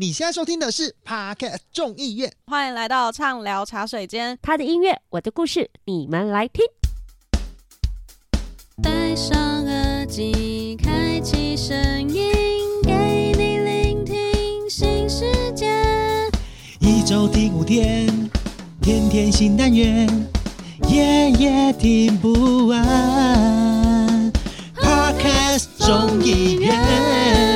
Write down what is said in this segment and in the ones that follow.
你现在收听的是 Podcast 众议院，欢迎来到畅聊茶水间，他的音乐，我的故事，你们来听。戴上耳机，开启声音，给你聆听新世界。一周听五天，天天新单元。夜夜听不完，Podcast 众议院。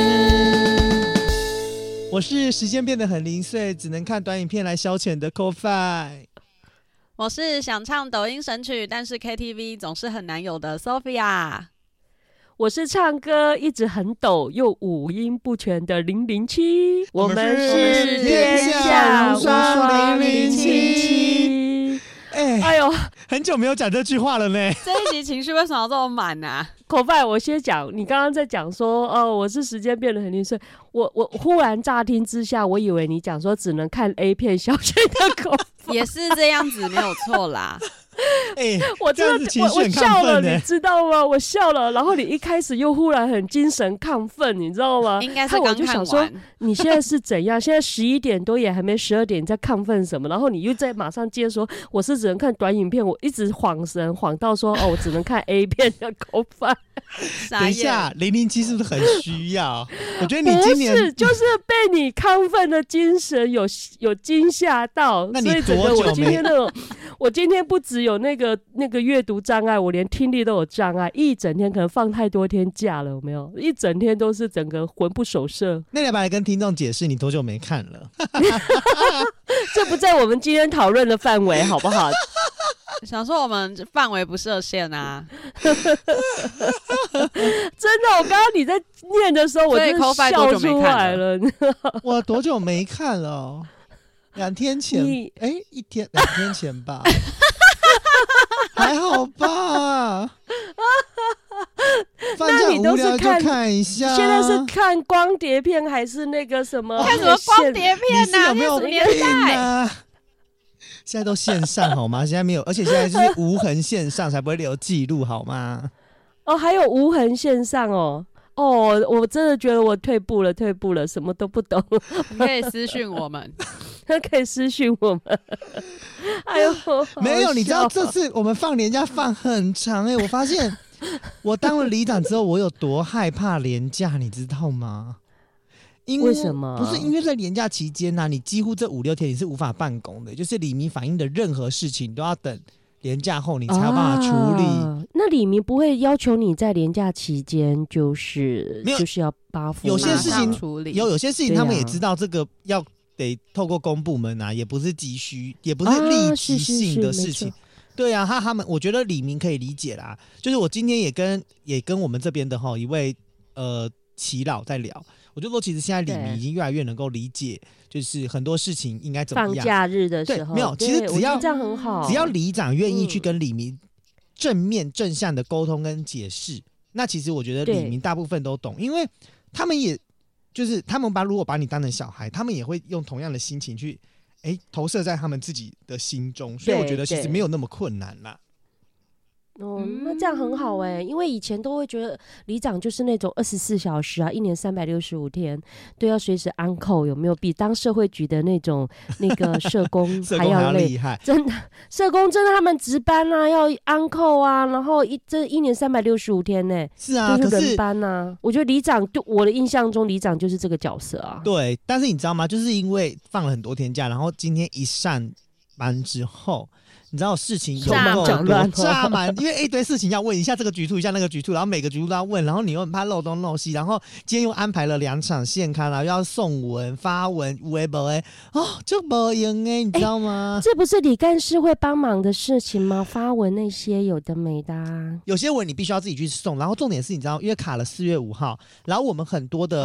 我是时间变得很零碎，只能看短影片来消遣的 CoFi。我是想唱抖音神曲，但是 KTV 总是很难有的 Sophia。我是唱歌一直很抖又五音不全的零零七。我们是天下无双零零七。哎，哎呦，很久没有讲这句话了呢。这一集情绪为什么要这么满呢、啊？口饭，我先讲。你刚刚在讲说，哦，我是时间变得很零碎。我我忽然乍听之下，我以为你讲说只能看 A 片消遣的口饭，也是这样子，没有错啦。哎、欸，我真的我我笑了，你知道吗？我笑了，然后你一开始又忽然很精神亢奋，你知道吗？应该是刚看完。我就想说，你现在是怎样？现在十一点多也还没十二点，你在亢奋什么？然后你又在马上接说，我是只能看短影片，我一直晃神晃到说，哦，我只能看 A 片的口饭。等一下，零零七是不是很需要？我觉得你今年不是，就是被你亢奋的精神有有惊吓到，那你多久所以整个我今天不只有那个那个阅读障碍，我连听力都有障碍，一整天可能放太多天假了，有没有？一整天都是整个魂不守舍。那你要不要来跟听众解释你多久没看了？这不在我们今天讨论的范围，好不好？想说我们范围不设限啊！真的，我刚刚你在念的时候，我真的笑出来了。我多久没看了？两天前？哎、欸，一天两天前吧？还好吧？那你都是看，看一下？现在是看光碟片还是那个什么？看什么光碟片呢、啊？有没有年代啊？现在都线上好吗？现在没有，而且现在就是无痕线上，才不会留记录好吗？哦，还有无痕线上哦，哦，我真的觉得我退步了，退步了，什么都不懂。你可以私信我们，他可以私信我们。哎呦，没有，你知道这次我们放年假放很长哎、欸，我发现 我当了里长之后，我有多害怕年假，你知道吗？因为，为什么？不是因为在年假期间呢、啊，你几乎这五六天你是无法办公的，就是里民反映的任何事情都要等连假后你才有办法处理。啊、那李明不会要求你在廉价期间就是没有就是要八付有些事情处理，有有些事情他们也知道这个要得透过公部门啊，也不是急需，也不是立即性的事情。啊、是是是对啊，他他们我觉得李明可以理解啦。就是我今天也跟也跟我们这边的哈一位呃耆老在聊。我就说，其实现在李明已经越来越能够理解，就是很多事情应该怎么样。放假日的时候，没有，其实只要这样很好，只要里长愿意去跟李明正面正向的沟通跟解释，嗯，那其实我觉得李明大部分都懂，因为他们也就是他们把如果把你当成小孩，他们也会用同样的心情去哎、欸、投射在他们自己的心中，所以我觉得其实没有那么困难啦。哦，那这样很好哎、欸，因为以前都会觉得里长就是那种二十四小时啊，一年三百六十五天都要随时安扣有没有比当社会局的那种那个社工 还要累？害？真的，社工真的他们值班啊，要安扣啊，然后一这一年三百六十五天呢、欸，是啊，就是轮班呐、啊。我觉得里长对我的印象中，里长就是这个角色啊。对，但是你知道吗？就是因为放了很多天假，然后今天一上班之后。你知道事情有炸够多满炸满，因为一堆事情要问，一下这个局处，一下那个局处，然后每个局处都要问，然后你又很怕漏东漏西，然后今天又安排了两场现刊，然后又要送文发文，微博哎，哦，这不用哎，你知道吗？这不是李干事会帮忙的事情吗？发文那些有的没的、啊，有些文你必须要自己去送，然后重点是你知道，因为卡了四月五号，然后我们很多的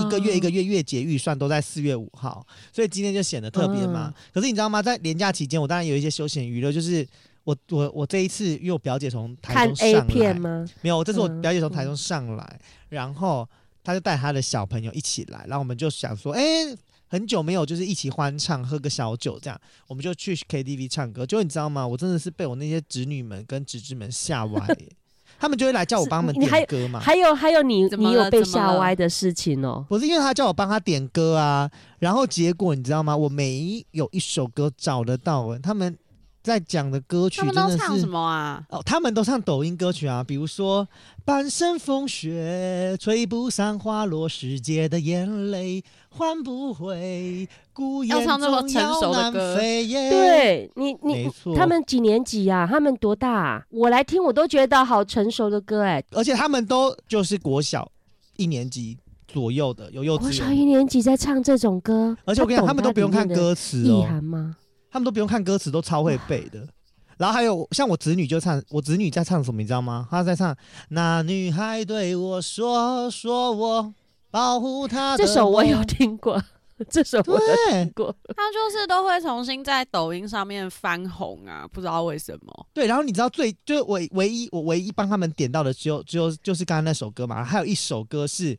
一个月一个月月结预算都在四月五号，所以今天就显得特别嘛。嗯、可是你知道吗？在年假期间，我当然有一些休闲娱乐。就是我我我这一次，因为我表姐从台中上来，看 A 片吗？没有，这是我表姐从台中上来，嗯、然后她就带她的小朋友一起来，然后我们就想说，哎，很久没有就是一起欢唱，喝个小酒这样，我们就去 KTV 唱歌。就你知道吗？我真的是被我那些侄女们跟侄子们吓歪，他们就会来叫我帮他们点歌嘛。还有还有你你有被吓歪的事情哦？不是因为他叫我帮他点歌啊，然后结果你知道吗？我没有一首歌找得到，他们。在讲的歌曲真的是，他们都唱什么啊？哦，他们都唱抖音歌曲啊，比如说《半生风雪》，吹不散花落时节的眼泪，换不回孤雁终要南飞耶。对你，你，他们几年级啊？他们多大啊？我来听，我都觉得好成熟的歌哎。而且他们都就是国小一年级左右的，有幼稚园。国小一年级在唱这种歌，而且我跟你讲，他们都不用看歌词哦。意涵吗？他们都不用看歌词，都超会背的。然后还有像我侄女就唱，我侄女在唱什么，你知道吗？她在唱那女孩对我说，说我保护她。这首我有听过，这首我有听过。她就是都会重新在抖音上面翻红啊，不知道为什么。对，然后你知道最就是唯唯一我唯一帮他们点到的只有只有就是刚刚那首歌嘛，还有一首歌是，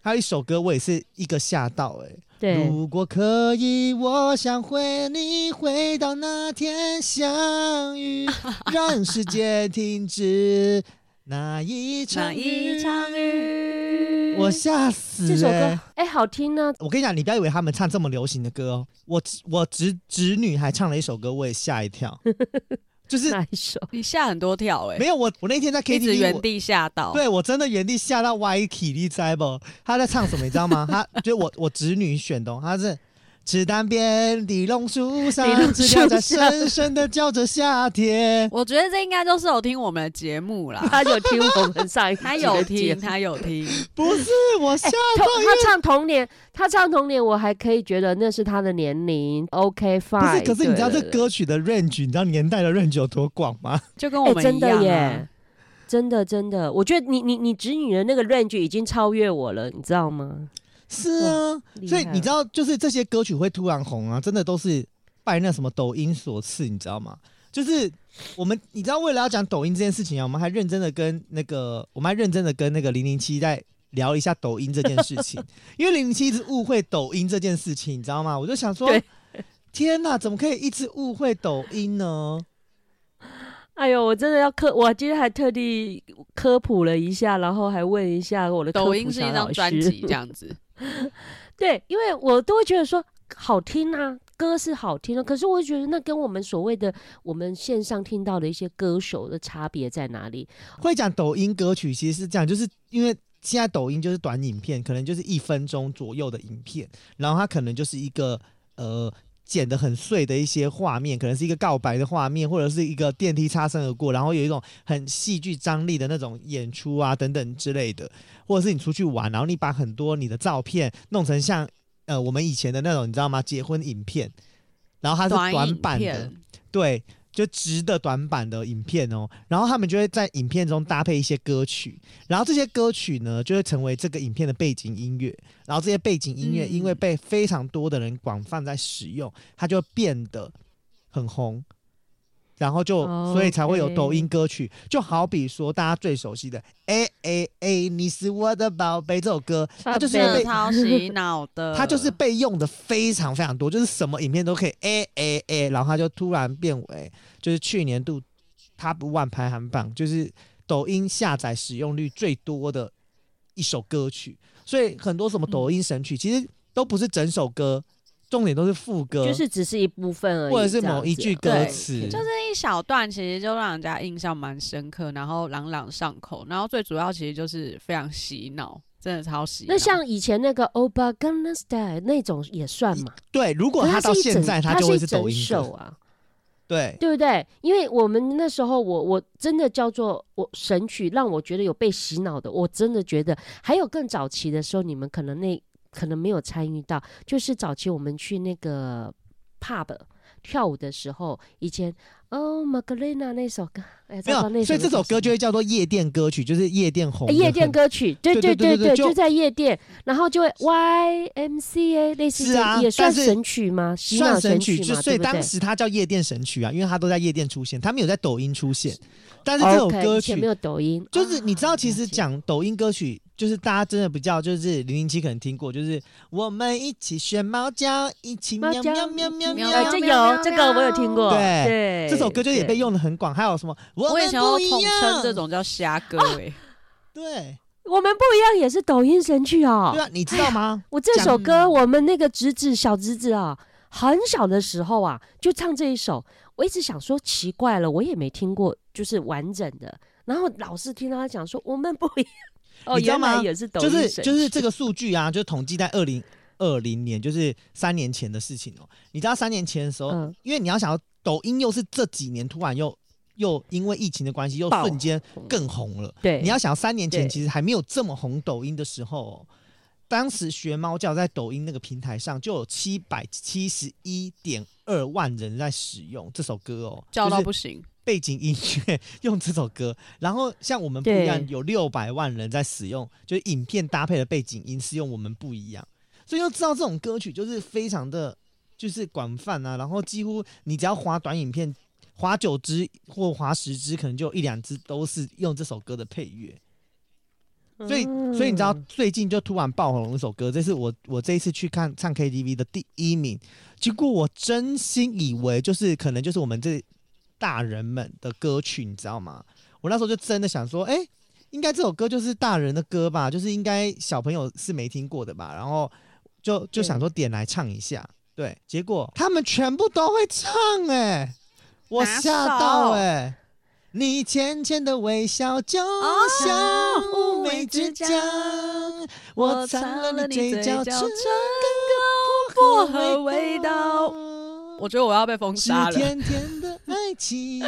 还有一首歌我也是一个吓到哎、欸。对，如果可以，我想回你回到那天相遇，让世界停止那一场雨。场 雨我吓死、欸！这首歌哎、欸，好听呢、啊。我跟你讲，你不要以为他们唱这么流行的歌哦。我我侄侄女还唱了一首歌，我也吓一跳。就是哪一首？你吓很多跳哎、欸！没有我，我那天在 KTV 原地吓到。对我真的原地吓到歪体力在不？他在唱什么？你知道吗？他就我我侄女选的，他是。池塘边的榕树上，知了在深深的叫着夏天。我觉得这应该都是有听我们的节目啦。他有听我们上一期，他有听，他有听。不是我吓到、欸，他唱童年，他唱童年，我还可以觉得那是他的年龄。OK fine。不是，可是你知道这歌曲的 range，你知道年代的 range 有多广吗？就跟我们一样、啊欸、真的耶，真的真的，我觉得你你你侄女的那个 range 已经超越我了，你知道吗？是啊，所以你知道，就是这些歌曲会突然红啊，真的都是拜那什么抖音所赐，你知道吗？就是我们，你知道，为了要讲抖音这件事情啊，我们还认真的跟那个，我们还认真的跟那个零零七在聊一下抖音这件事情，因为零零七一直误会抖音这件事情，你知道吗？我就想说，天哪，怎么可以一直误会抖音呢？哎呦，我真的要科，我今天还特地科普了一下，然后还问一下我的。抖音是一张专辑这样子。对，因为我都会觉得说好听啊，歌是好听的，可是我会觉得那跟我们所谓的我们线上听到的一些歌手的差别在哪里？会讲抖音歌曲其实是这样，就是因为现在抖音就是短影片，可能就是一分钟左右的影片，然后它可能就是一个呃剪的很碎的一些画面，可能是一个告白的画面，或者是一个电梯擦身而过，然后有一种很戏剧张力的那种演出啊等等之类的。或者是你出去玩，然后你把很多你的照片弄成像呃我们以前的那种，你知道吗？结婚影片，然后它是短版的，对，就直的短板的影片哦。然后他们就会在影片中搭配一些歌曲，然后这些歌曲呢就会成为这个影片的背景音乐。然后这些背景音乐因为被非常多的人广泛在使用，它就变得很红。然后就，oh. 所以才会有抖音歌曲，就好比说大家最熟悉的《哎哎哎，你是我的宝贝》这首歌，它就是被超洗脑的，它就是被用的非常非常多，就是什么影片都可以哎哎哎，然后它就突然变为就是去年度 Top One 排行榜，就是抖音下载使用率最多的一首歌曲，所以很多什么抖音神曲，嗯、其实都不是整首歌。重点都是副歌，就是只是一部分而已，或者是某一句歌词，就是一小段，其实就让人家印象蛮深刻，然后朗朗上口，然后最主要其实就是非常洗脑，真的超洗脑。那像以前那个欧巴 Gangnam Style 那种也算嘛？对，如果他到现在他就会是抖音秀啊。对，对不对？因为我们那时候我，我我真的叫做我神曲，让我觉得有被洗脑的。我真的觉得还有更早期的时候，你们可能那可能没有参与到，就是早期我们去那个 pub 跳舞的时候，以前。哦 m a g d a l e n a 那首歌，哎，没有，所以这首歌就会叫做夜店歌曲，就是夜店红。夜店歌曲，对对对对，就在夜店，然后就会 YMCA 类似，也算神曲吗？算神曲，就所以当时它叫夜店神曲啊，因为它都在夜店出现，它没有在抖音出现。但是这首歌曲没有抖音，就是你知道，其实讲抖音歌曲。就是大家真的比较，就是零零七可能听过，就是我们一起学猫叫，一起喵喵喵喵喵。这有这个我有听过，对，这首歌就也被用的很广。还有什么？我也想要统称这种叫虾歌哎。对，我们不一样，也是抖音神曲哦。对啊，你知道吗？我这首歌，我们那个侄子小侄子啊，很小的时候啊，就唱这一首。我一直想说奇怪了，我也没听过，就是完整的。然后老是听到他讲说，我们不一样。你知道吗？是就是就是这个数据啊，就统计在二零二零年，就是三年前的事情哦。你知道三年前的时候，嗯、因为你要想要抖音又是这几年突然又又因为疫情的关系又瞬间更红了。对，你要想要三年前其实还没有这么红抖音的时候，哦，当时学猫叫在抖音那个平台上就有七百七十一点二万人在使用这首歌哦，叫到不行。背景音乐用这首歌，然后像我们不一样，有六百万人在使用，就是影片搭配的背景音是用我们不一样，所以就知道这种歌曲就是非常的就是广泛啊，然后几乎你只要划短影片，划九支或划十支，可能就一两支都是用这首歌的配乐，所以所以你知道最近就突然爆红了一首歌，这是我我这一次去看唱 KTV 的第一名，结果我真心以为就是可能就是我们这。大人们的歌曲，你知道吗？我那时候就真的想说，哎、欸，应该这首歌就是大人的歌吧，就是应该小朋友是没听过的吧。然后就就想说点来唱一下，对，结果他们全部都会唱、欸，哎，我吓到、欸，哎，你浅浅的微笑就像乌梅之酱，我尝了你嘴角唇膏薄荷味道。我觉得我要被封杀了。甜甜的爱情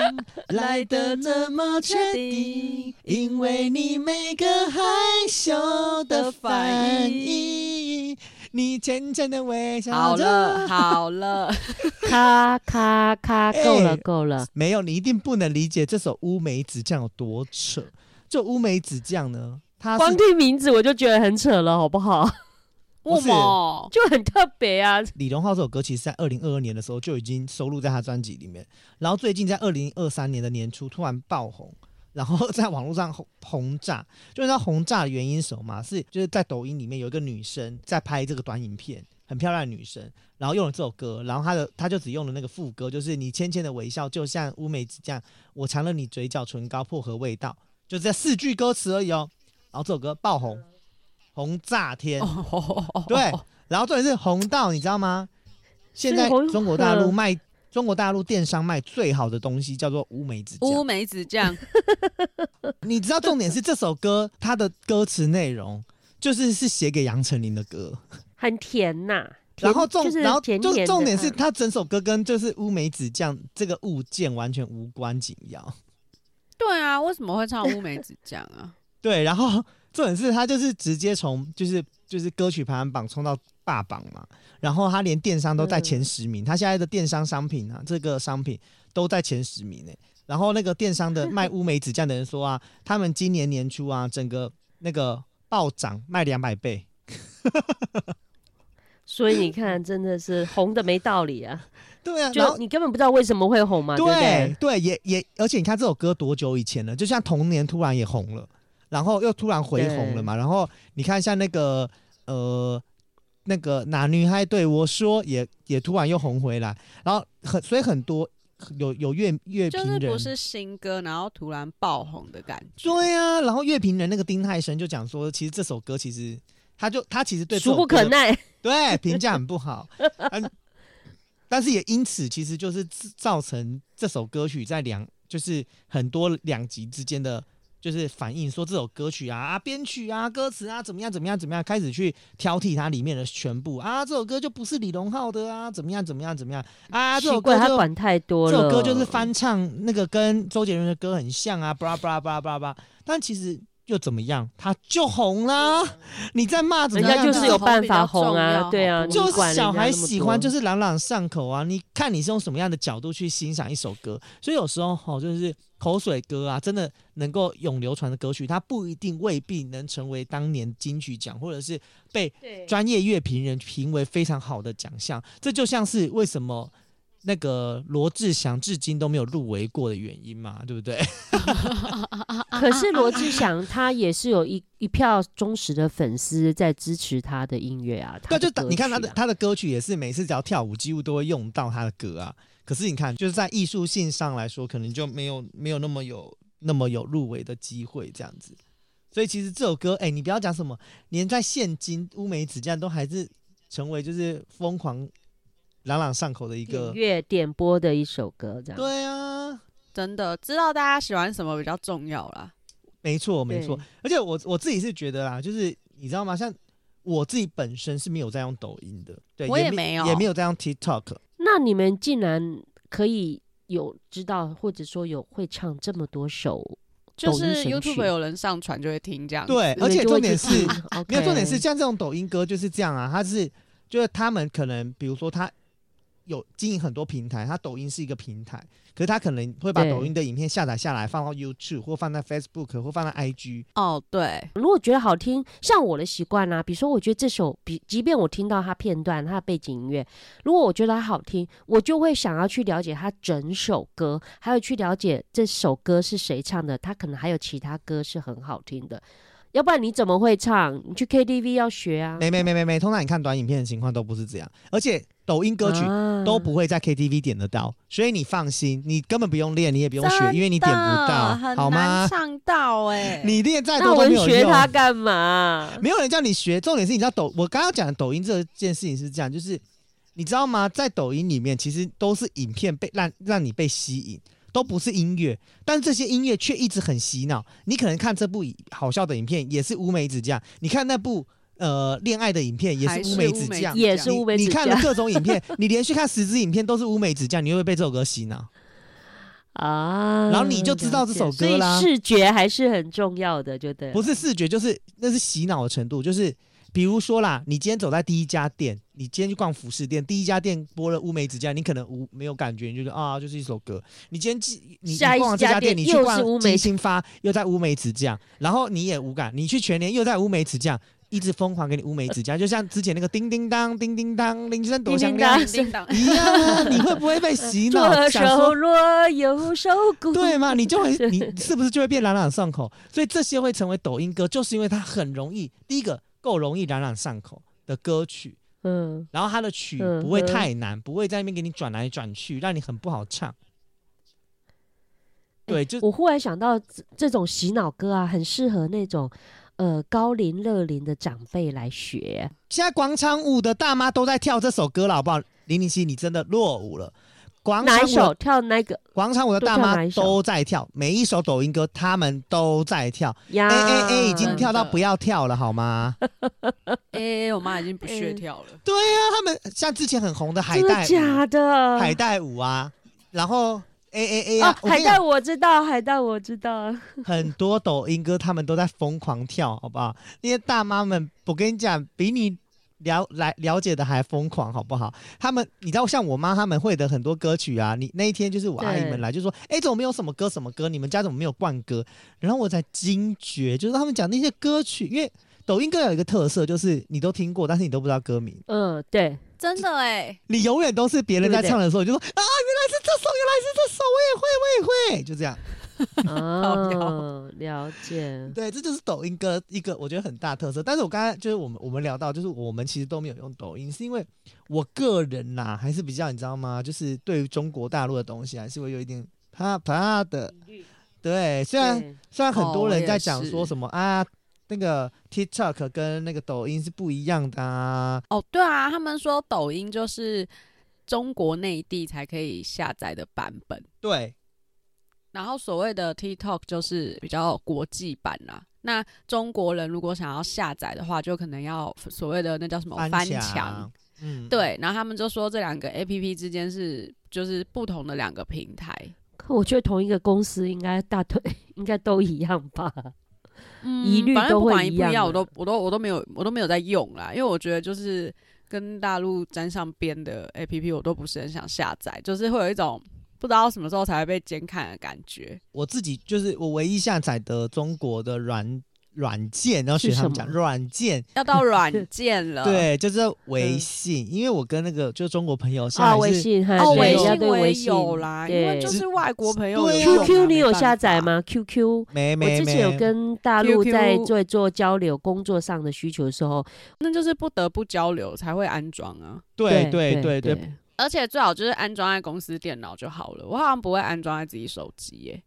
来的那么确定，因为你每个害羞的反应，你浅浅的微笑。好了好了，咔咔咔，够了够了。没有，你一定不能理解这首乌梅子酱有多扯。这乌梅子酱呢，它光听名字我就觉得很扯了，好不好？不是，就很特别啊！李荣浩这首歌其实，在二零二二年的时候就已经收录在他专辑里面，然后最近在二零二三年的年初突然爆红，然后在网络上轰轰炸。就是它轰炸的原因是什么吗？是就是在抖音里面有一个女生在拍这个短影片，很漂亮的女生，然后用了这首歌，然后她的她就只用了那个副歌，就是你浅浅的微笑就像乌梅子酱，我尝了你嘴角唇膏薄荷味道，就这四句歌词而已哦。然后这首歌爆红。红炸天，对，然后重点是红到你知道吗？现在中国大陆卖中国大陆电商卖最好的东西叫做乌梅子酱。乌梅子酱，你知道重点是这首歌它的歌词内容就是是写给杨丞琳的歌，很甜呐、啊。然后重然后就重点是它整首歌跟就是乌梅子酱这个物件完全无关紧要。对啊，为什么会唱乌梅子酱啊？对，然后。重点是他就是直接从就是就是歌曲排行榜冲到霸榜嘛，然后他连电商都在前十名，嗯、他现在的电商商品啊，这个商品都在前十名呢。然后那个电商的卖乌梅子酱的人说啊，他们今年年初啊，整个那个暴涨卖两百倍。所以你看，真的是红的没道理啊。对啊，就你根本不知道为什么会红嘛。对，对，也也，而且你看这首歌多久以前了？就像童年突然也红了。然后又突然回红了嘛，然后你看像那个呃那个哪女孩对我说也也突然又红回来，然后很所以很多有有乐乐评人就是不是新歌，然后突然爆红的感觉。对啊，然后乐评人那个丁太生就讲说，其实这首歌其实他就他其实对俗不可耐，对评价很不好，嗯，但是也因此其实就是造成这首歌曲在两就是很多两极之间的。就是反映说这首歌曲啊啊编曲啊歌词啊怎么样怎么样怎么样，开始去挑剔它里面的全部啊这首歌就不是李荣浩的啊怎么样怎么样怎么样啊这首歌他管太多了，这首歌就是翻唱那个跟周杰伦的歌很像啊，巴拉巴拉巴拉巴拉，但其实又怎么样，他就红啦。你在骂怎么样？人家就是有办法红啊，对啊，就是小孩喜欢就是朗朗上口啊。你看你是用什么样的角度去欣赏一首歌，所以有时候吼就是。口水歌啊，真的能够永流传的歌曲，它不一定未必能成为当年金曲奖，或者是被专业乐评人评为非常好的奖项。这就像是为什么那个罗志祥至今都没有入围过的原因嘛，对不对？可是罗志祥他也是有一一票忠实的粉丝在支持他的音乐啊。对、啊，就你看他的他的歌曲也是每次只要跳舞，几乎都会用到他的歌啊。可是你看，就是在艺术性上来说，可能就没有没有那么有那么有入围的机会这样子。所以其实这首歌，哎、欸，你不要讲什么，连在现今乌梅子酱都还是成为就是疯狂朗朗上口的一个乐点播的一首歌，这样。对啊，真的知道大家喜欢什么比较重要啦。没错，没错。而且我我自己是觉得啦，就是你知道吗？像我自己本身是没有在用抖音的，对，我也没有，也没有在用 TikTok。那你们竟然可以有知道，或者说有会唱这么多首，就是 YouTube 有人上传就会听这样。对，而且重点是，没有重点是像这种抖音歌就是这样啊，它是就是他们可能比如说他有经营很多平台，他抖音是一个平台。可是他可能会把抖音的影片下载下来，放到 YouTube 或放在 Facebook 或放在 IG。哦，对。如果觉得好听，像我的习惯啊，比如说我觉得这首，比即便我听到它片段、它的背景音乐，如果我觉得它好听，我就会想要去了解它整首歌，还有去了解这首歌是谁唱的，它可能还有其他歌是很好听的。要不然你怎么会唱？你去 KTV 要学啊？没没没没没，通常你看短影片的情况都不是这样，而且抖音歌曲都不会在 KTV 点得到，啊、所以你放心，你根本不用练，你也不用学，因为你点不到，好吗？唱到哎、欸，你练再多都没有用。学它干嘛？没有人叫你学，重点是你知道抖，我刚刚讲的抖音这件事情是这样，就是你知道吗？在抖音里面，其实都是影片被让让你被吸引。都不是音乐，但这些音乐却一直很洗脑。你可能看这部好笑的影片，也是乌梅子酱；你看那部呃恋爱的影片，也是乌梅子酱，也是乌梅子酱。你看了各种影片，你连续看十支影片都是乌梅子酱，你会不会被这首歌洗脑啊？然后你就知道这首歌啦。所以视觉还是很重要的，就对。不是视觉，就是那是洗脑的程度，就是。比如说啦，你今天走在第一家店，你今天去逛服饰店，第一家店播了乌梅子酱，你可能无没有感觉，你就觉得啊，就是一首歌。你今天你逛完这家店，你去逛金星发，又在乌梅子酱，然后你也无感。你去全年又在乌梅子酱，一直疯狂给你乌梅子酱，就像之前那个叮叮当、叮叮当，铃声多响亮，一样，你会不会被洗脑？左手锣，右手鼓，对吗？你就会，你是不是就会变朗朗上口？所以这些会成为抖音歌，就是因为它很容易。第一个。够容易朗朗上口的歌曲，嗯，然后它的曲不会太难，嗯、不会在那边给你转来转去，让你很不好唱。对，就我忽然想到，这种洗脑歌啊，很适合那种呃高龄乐龄的长辈来学。现在广场舞的大妈都在跳这首歌了，好不好？零零七，你真的落伍了。广场舞跳那个广场舞的大妈都在跳，每一首抖音歌他们都在跳。A A A 已经跳到不要跳了，好吗？A A 我妈已经不屑跳了。对呀，他们像之前很红的海带，假的海带舞啊，然后 A A A 啊，海带我知道，海带我知道。很多抖音歌他们都在疯狂跳，好不好？那些大妈们，我跟你讲，比你。了来了解的还疯狂，好不好？他们你知道，像我妈他们会的很多歌曲啊。你那一天就是我阿姨们来，就说：“哎对，怎么没有什么歌什么歌？你们家怎么没有冠歌？”然后我才惊觉，就是他们讲那些歌曲，因为抖音歌有一个特色，就是你都听过，但是你都不知道歌名。嗯，对，真的哎，你永远都是别人在唱的时候，对对对，你就说：“啊，原来是这首，原来是这首，我也会，我也会。”就这样。哦，了解。对，这就是抖音歌一个我觉得很大特色。但是我刚才就是我们我们聊到，就是我们其实都没有用抖音，是因为我个人呐、啊、还是比较你知道吗？就是对于中国大陆的东西还是会有一点怕怕的。对，虽然虽然很多人在讲说什么、哦、啊，那个 TikTok 跟那个抖音是不一样的啊。哦，对啊，他们说抖音就是中国内地才可以下载的版本。对。然后所谓的 TikTok 就是比较国际版啦。那中国人如果想要下载的话，就可能要所谓的那叫什么翻墙。嗯，对。然后他们就说这两个 APP 之间是就是不同的两个平台。可我觉得同一个公司应该大腿 应该都一样吧？嗯，一律都会一样。我都我都我都没有我都没有在用啦，因为我觉得就是跟大陆沾上边的 APP，我都不是很想下载，就是会有一种。不知道什么时候才会被监看的感觉。我自己就是我唯一下载的中国的软软件，然后学他们讲软件，要到软 件了。对，就是微信，嗯、因为我跟那个就是中国朋友现在是，啊，微信，哦，微信微信有啦，因为就是外国朋友。QQ 你有下载吗？QQ 没没没。我之前有跟大陆在做做交流，工作上的需求的时候，那就是不得不交流才会安装啊。对对对对。而且最好就是安装在公司电脑就好了，我好像不会安装在自己手机耶。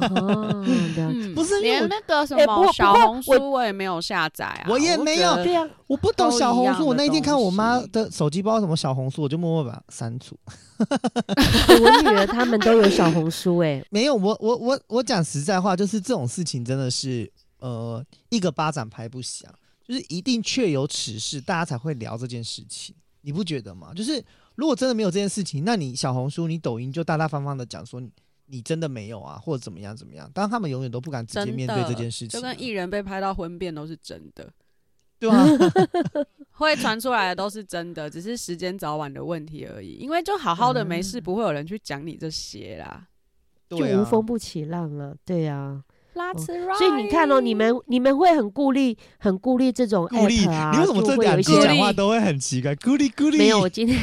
哦，不是连那个什么小红书我也没有下载啊，我也没有。对呀，我不懂小红书。我那天看我妈的手机，不知道什么小红书，我就默默把它删除。我女儿他们都有小红书哎，没有。我我我我讲实在话，就是这种事情真的是呃一个巴掌拍不响，就是一定确有此事，大家才会聊这件事情，你不觉得吗？就是。如果真的没有这件事情，那你小红书、你抖音就大大方方的讲说你，你真的没有啊，或者怎么样怎么样？当然他们永远都不敢直接面对这件事情，啊，就跟艺人被拍到婚变都是真的，对啊，会传出来的都是真的，只是时间早晚的问题而已。因为就好好的没事，不会有人去讲你这些啦，嗯、就无风不起浪了，对呀，啊。哦、所以你看哦，你们你们会很顾虑，很顾虑这种 app 啊，你为什么这两句讲话都会很奇怪？顾虑顾虑。没有，我今天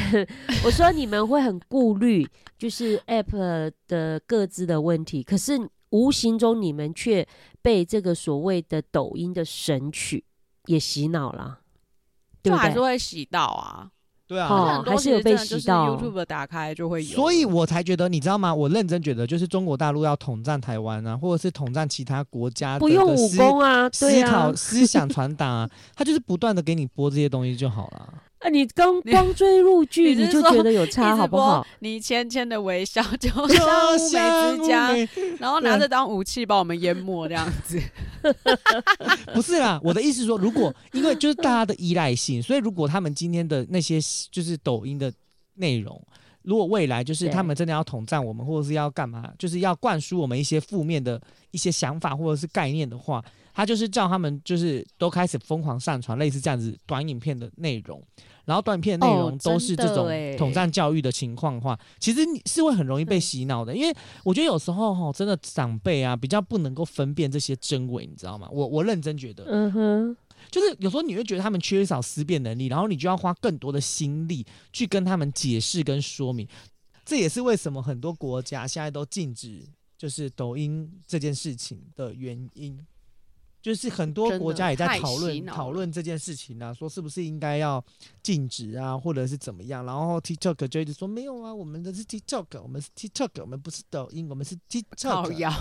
我说你们会很顾虑，就是 app 的各自的问题，可是无形中你们却被这个所谓的抖音的神曲也洗脑了，对不对？就还是会洗到啊。对啊，哦、还是有被洗到。YouTube 打开就会有，所以我才觉得，你知道吗？我认真觉得，就是中国大陆要统战台湾啊，或者是统战其他国家的，不用武功啊，对啊，思考思想传达啊，他就是不断的给你播这些东西就好了。啊！你刚光追入 剧，你就觉得有差，好不好？你浅浅的微笑，就 像乌梅之家，然后拿着当武器把我们淹没这样子。不是啦，我的意思是说，如果因为就是大家的依赖性，所以如果他们今天的那些就是抖音的内容，如果未来就是他们真的要统战我们，或者是要干嘛，就是要灌输我们一些负面的一些想法或者是概念的话。他就是叫他们，就是都开始疯狂上传类似这样子短影片的内容，然后断片内容都是这种统战教育的情况的话，其实你是会很容易被洗脑的。因为我觉得有时候哈，真的长辈啊比较不能够分辨这些真伪，你知道吗？我我认真觉得，嗯哼，就是有时候你会觉得他们缺少思辨能力，然后你就要花更多的心力去跟他们解释跟说明。这也是为什么很多国家现在都禁止就是抖音这件事情的原因。就是很多国家也在讨论讨论这件事情啊，说是不是应该要禁止啊，或者是怎么样？然后 TikTok 就一直说没有啊，我们的是 TikTok，我们是 TikTok，我们不是抖音，我们是 TikTok。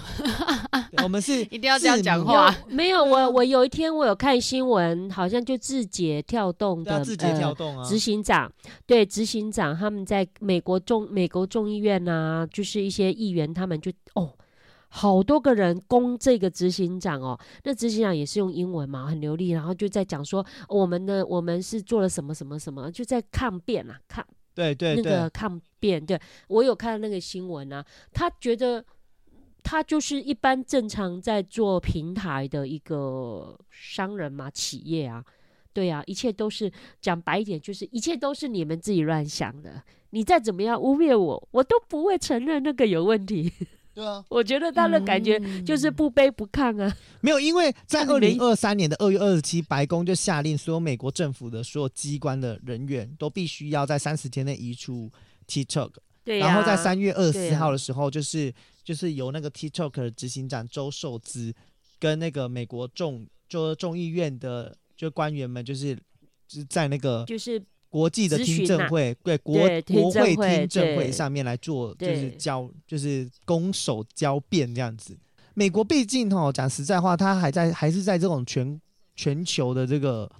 我们是 一定要这样讲话。没有，我我有一天我有看新闻，好像就字节跳动的字节跳动啊，执行长对执行长他们在美国众美国众议院啊，就是一些议员他们就哦。好多个人攻这个执行长哦，那执行长也是用英文嘛，很流利，然后就在讲说我们的我们是做了什么什么什么，就在抗辩啊，抗对对对，那个抗辩，对，我有看到那个新闻啊，他觉得他就是一般正常在做平台的一个商人嘛，企业啊，对啊，一切都是讲白一点，就是一切都是你们自己乱想的，你再怎么样污蔑我，我都不会承认那个有问题。对啊，我觉得他的感觉就是不卑不亢啊。嗯、没有，因为在二零二三年的二月二十七，白宫就下令所有美国政府的所有机关的人员都必须要在三十天内移出 TikTok。对、啊。然后在三月二十四号的时候，就是、啊、就是由那个 TikTok 的执行长周受资跟那个美国众就众议院的就官员们，就是就是在那个就是。国际的听证会，对国国会听证会上面来做，就是交，就是攻守交辩这样子。美国毕竟哦，讲实在话，它还在还是在这种全全球的这个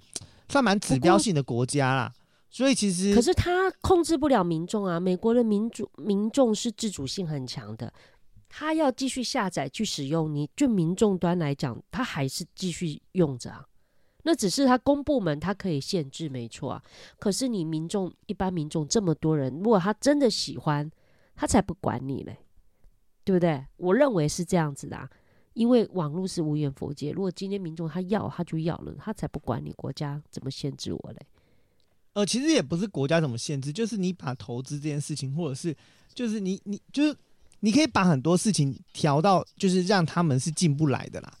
算蛮指标性的国家啦。所以其实，可是他控制不了民众啊。美国的民主民众是自主性很强的，他要继续下载去使用，你就民众端来讲，他还是继续用着啊。那只是他公部门他可以限制，没错啊。可是你民众一般民众这么多人，如果他真的喜欢，他才不管你嘞，对不对？我认为是这样子的啊，因为网络是无远弗届。如果今天民众他要，他就要了，他才不管你国家怎么限制我嘞。呃，其实也不是国家怎么限制，就是你把投资这件事情，或者是就是你你就是你可以把很多事情调到，就是让他们是进不来的啦。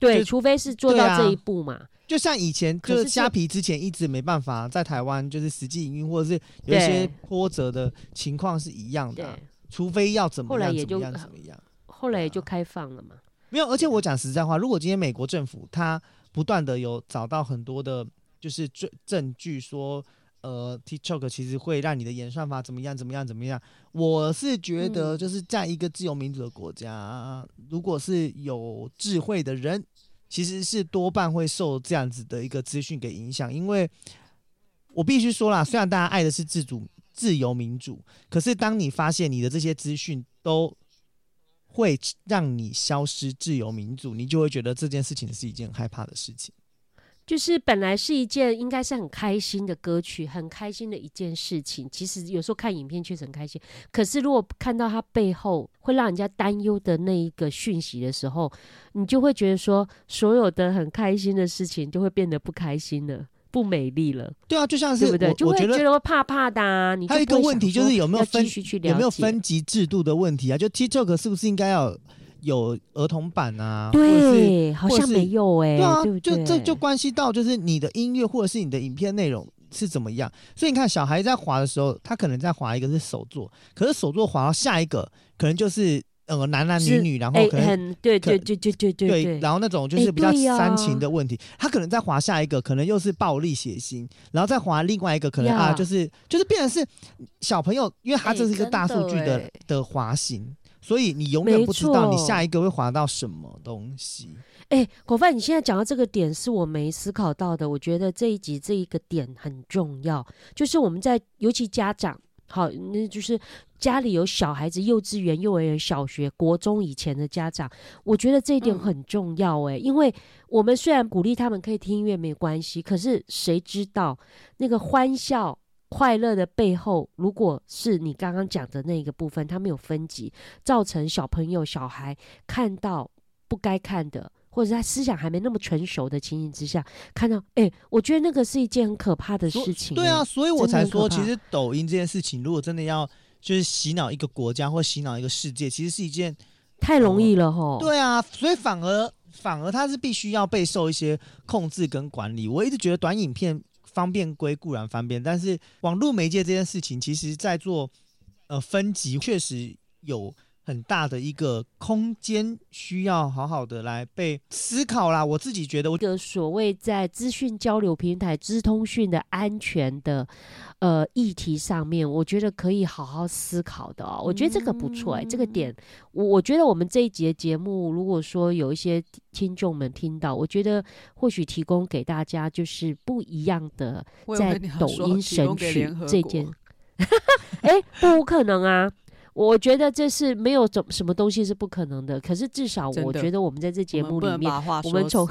对，除非是做到这一步嘛。就像以前，就是虾皮之前一直没办法在台湾就是实际营运，或者是有一些波折的情况是一样的、啊。除非要怎么样，也就怎么样怎么样，后来也就开放了嘛。没有，而且我讲实在话，如果今天美国政府他不断的有找到很多的。就是证证据说，呃，TikTok 其实会让你的演算法怎么样怎么样怎么样。我是觉得，就是在一个自由民主的国家，嗯，如果是有智慧的人，其实是多半会受这样子的一个资讯给影响。因为我必须说啦，虽然大家爱的是自主、自由民主，可是当你发现你的这些资讯都会让你消失自由民主，你就会觉得这件事情是一件很害怕的事情。就是本来是一件应该是很开心的歌曲，很开心的一件事情。其实有时候看影片确实很开心，可是如果看到它背后会让人家担忧的那一个讯息的时候，你就会觉得说，所有的很开心的事情就会变得不开心了，不美丽了。对啊，就像是对不对？就会觉得会怕怕的啊。你还有一个问题就是有没有分有没有分级制度的问题啊？就 TikTok 是不是应该要？有儿童版啊，对，好像没有哎、欸，对啊，对对就这就关系到就是你的音乐或者是你的影片内容是怎么样，所以你看小孩在滑的时候，他可能在滑一个是手作，可是手作滑到下一个可能就是呃男男女女，然后可能、欸、对对对对对对对，然后那种就是比较煽情的问题，欸啊、他可能在滑下一个可能又是暴力血腥，然后再滑另外一个可能啊就是就是变成是小朋友，因为他这是一个大数据的的、欸、的滑行。所以你永远不知道你下一个会滑到什么东西。哎、欸，果范，你现在讲到这个点是我没思考到的。我觉得这一集这一个点很重要，就是我们在尤其家长，好，那就是家里有小孩子，幼稚园、幼儿园、小学、国中以前的家长，我觉得这一点很重要。哎、嗯，因为我们虽然鼓励他们可以听音乐没关系，可是谁知道那个欢笑。快乐的背后，如果是你刚刚讲的那个部分，它没有分级，造成小朋友、小孩看到不该看的，或者他思想还没那么成熟的情形之下，看到，哎、欸，我觉得那个是一件很可怕的事情。对啊，所以我才说，其实抖音这件事情，如果真的要就是洗脑一个国家或洗脑一个世界，其实是一件太容易了吼。对啊，所以反而反而它是必须要备受一些控制跟管理。我一直觉得短影片。方便归固然方便，但是网络媒介这件事情，其实在做呃分级，确实有很大的一个空间，需要好好的来被思考啦。我自己觉得，我的所谓在资讯交流平台、资通讯的安全的呃议题上面，我觉得可以好好思考的哦。我觉得这个不错哎、欸，这个点，我我觉得我们这一节节目，如果说有一些听众们听到，我觉得或许提供给大家就是不一样的在抖音神曲这件，哎、欸，不可能啊。我觉得这是没有怎什么东西是不可能的，可是至少我觉得我们在这节目里面，我们从，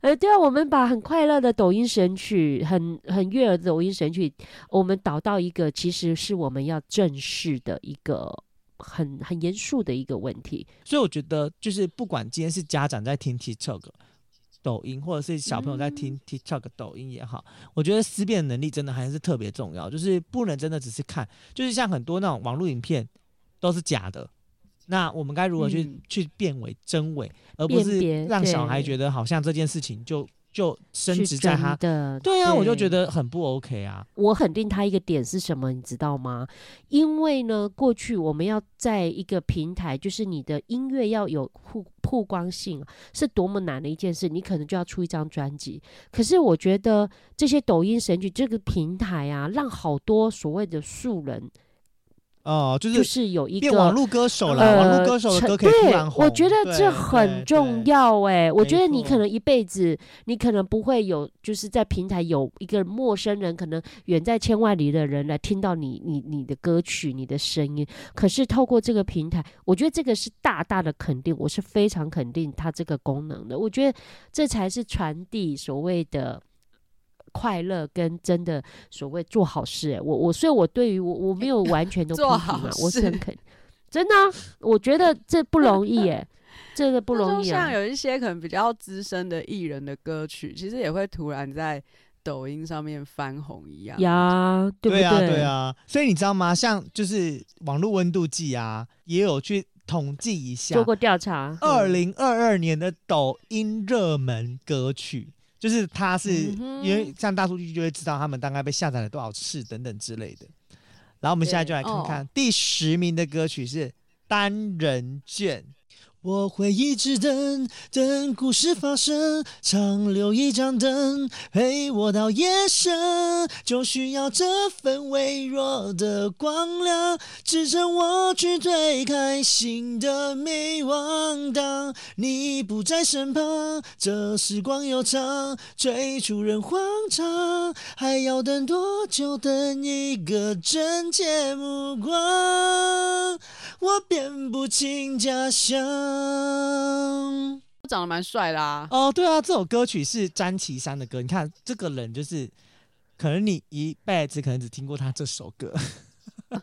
呃，对啊，我们把很快乐的抖音神曲，很很悦耳的抖音神曲，我们导到一个其实是我们要正视的一个很很严肃的一个问题。所以我觉得，就是不管今天是家长在听 TikTok 抖音，或者是小朋友在听 TikTok 抖音也好，嗯，我觉得思辨能力真的还是特别重要，就是不能真的只是看，就是像很多那种网络影片。都是假的，那我们该如何去、嗯、去辨伪真伪，而不是让小孩觉得好像这件事情就就升值在他的。对啊对，我就觉得很不 OK 啊。我肯定他一个点是什么，你知道吗？因为呢，过去我们要在一个平台，就是你的音乐要有曝曝光性，是多么难的一件事。你可能就要出一张专辑。可是我觉得这些抖音神曲这个平台啊，让好多所谓的素人。哦，就是就是有一个网络歌手了，呃、网络歌手的歌可以突然红。对，我觉得这很重要哎。我觉得你可能一辈子，你可能不会有，就是在平台有一个陌生人，可能远在千万里的人来听到你你你的歌曲、你的声音。可是透过这个平台，我觉得这个是大大的肯定，我是非常肯定它这个功能的。我觉得这才是传递所谓的。快乐跟真的所谓做好事，欸，我我所以，我对于我我没有完全都 批评嘛，我是很肯真的，啊，我觉得这不容易，哎，这个不容易，啊。像有一些可能比较资深的艺人的歌曲，其实也会突然在抖音上面翻红一样呀，对不对？对啊，对啊。所以你知道吗？像就是网络温度计啊，也有去统计一下，做过调查，二零二二年的抖音热门歌曲。就是他是因为像大数据就会知道他们大概被下载了多少次等等之类的，然后我们现在就来看看第十名的歌曲是单人卷。我会一直等，等故事发生，常留一盏灯陪我到夜深，就需要这份微弱的光亮，支撑我去推开新的迷惘。当你不在身旁，这时光又长，追逐人慌张，还要等多久？等一个真切目光，我辨不清假象。嗯，长得蛮帅啦。哦，对啊，这首歌曲是詹其山的歌。你看这个人，就是可能你一辈子可能只听过他这首歌。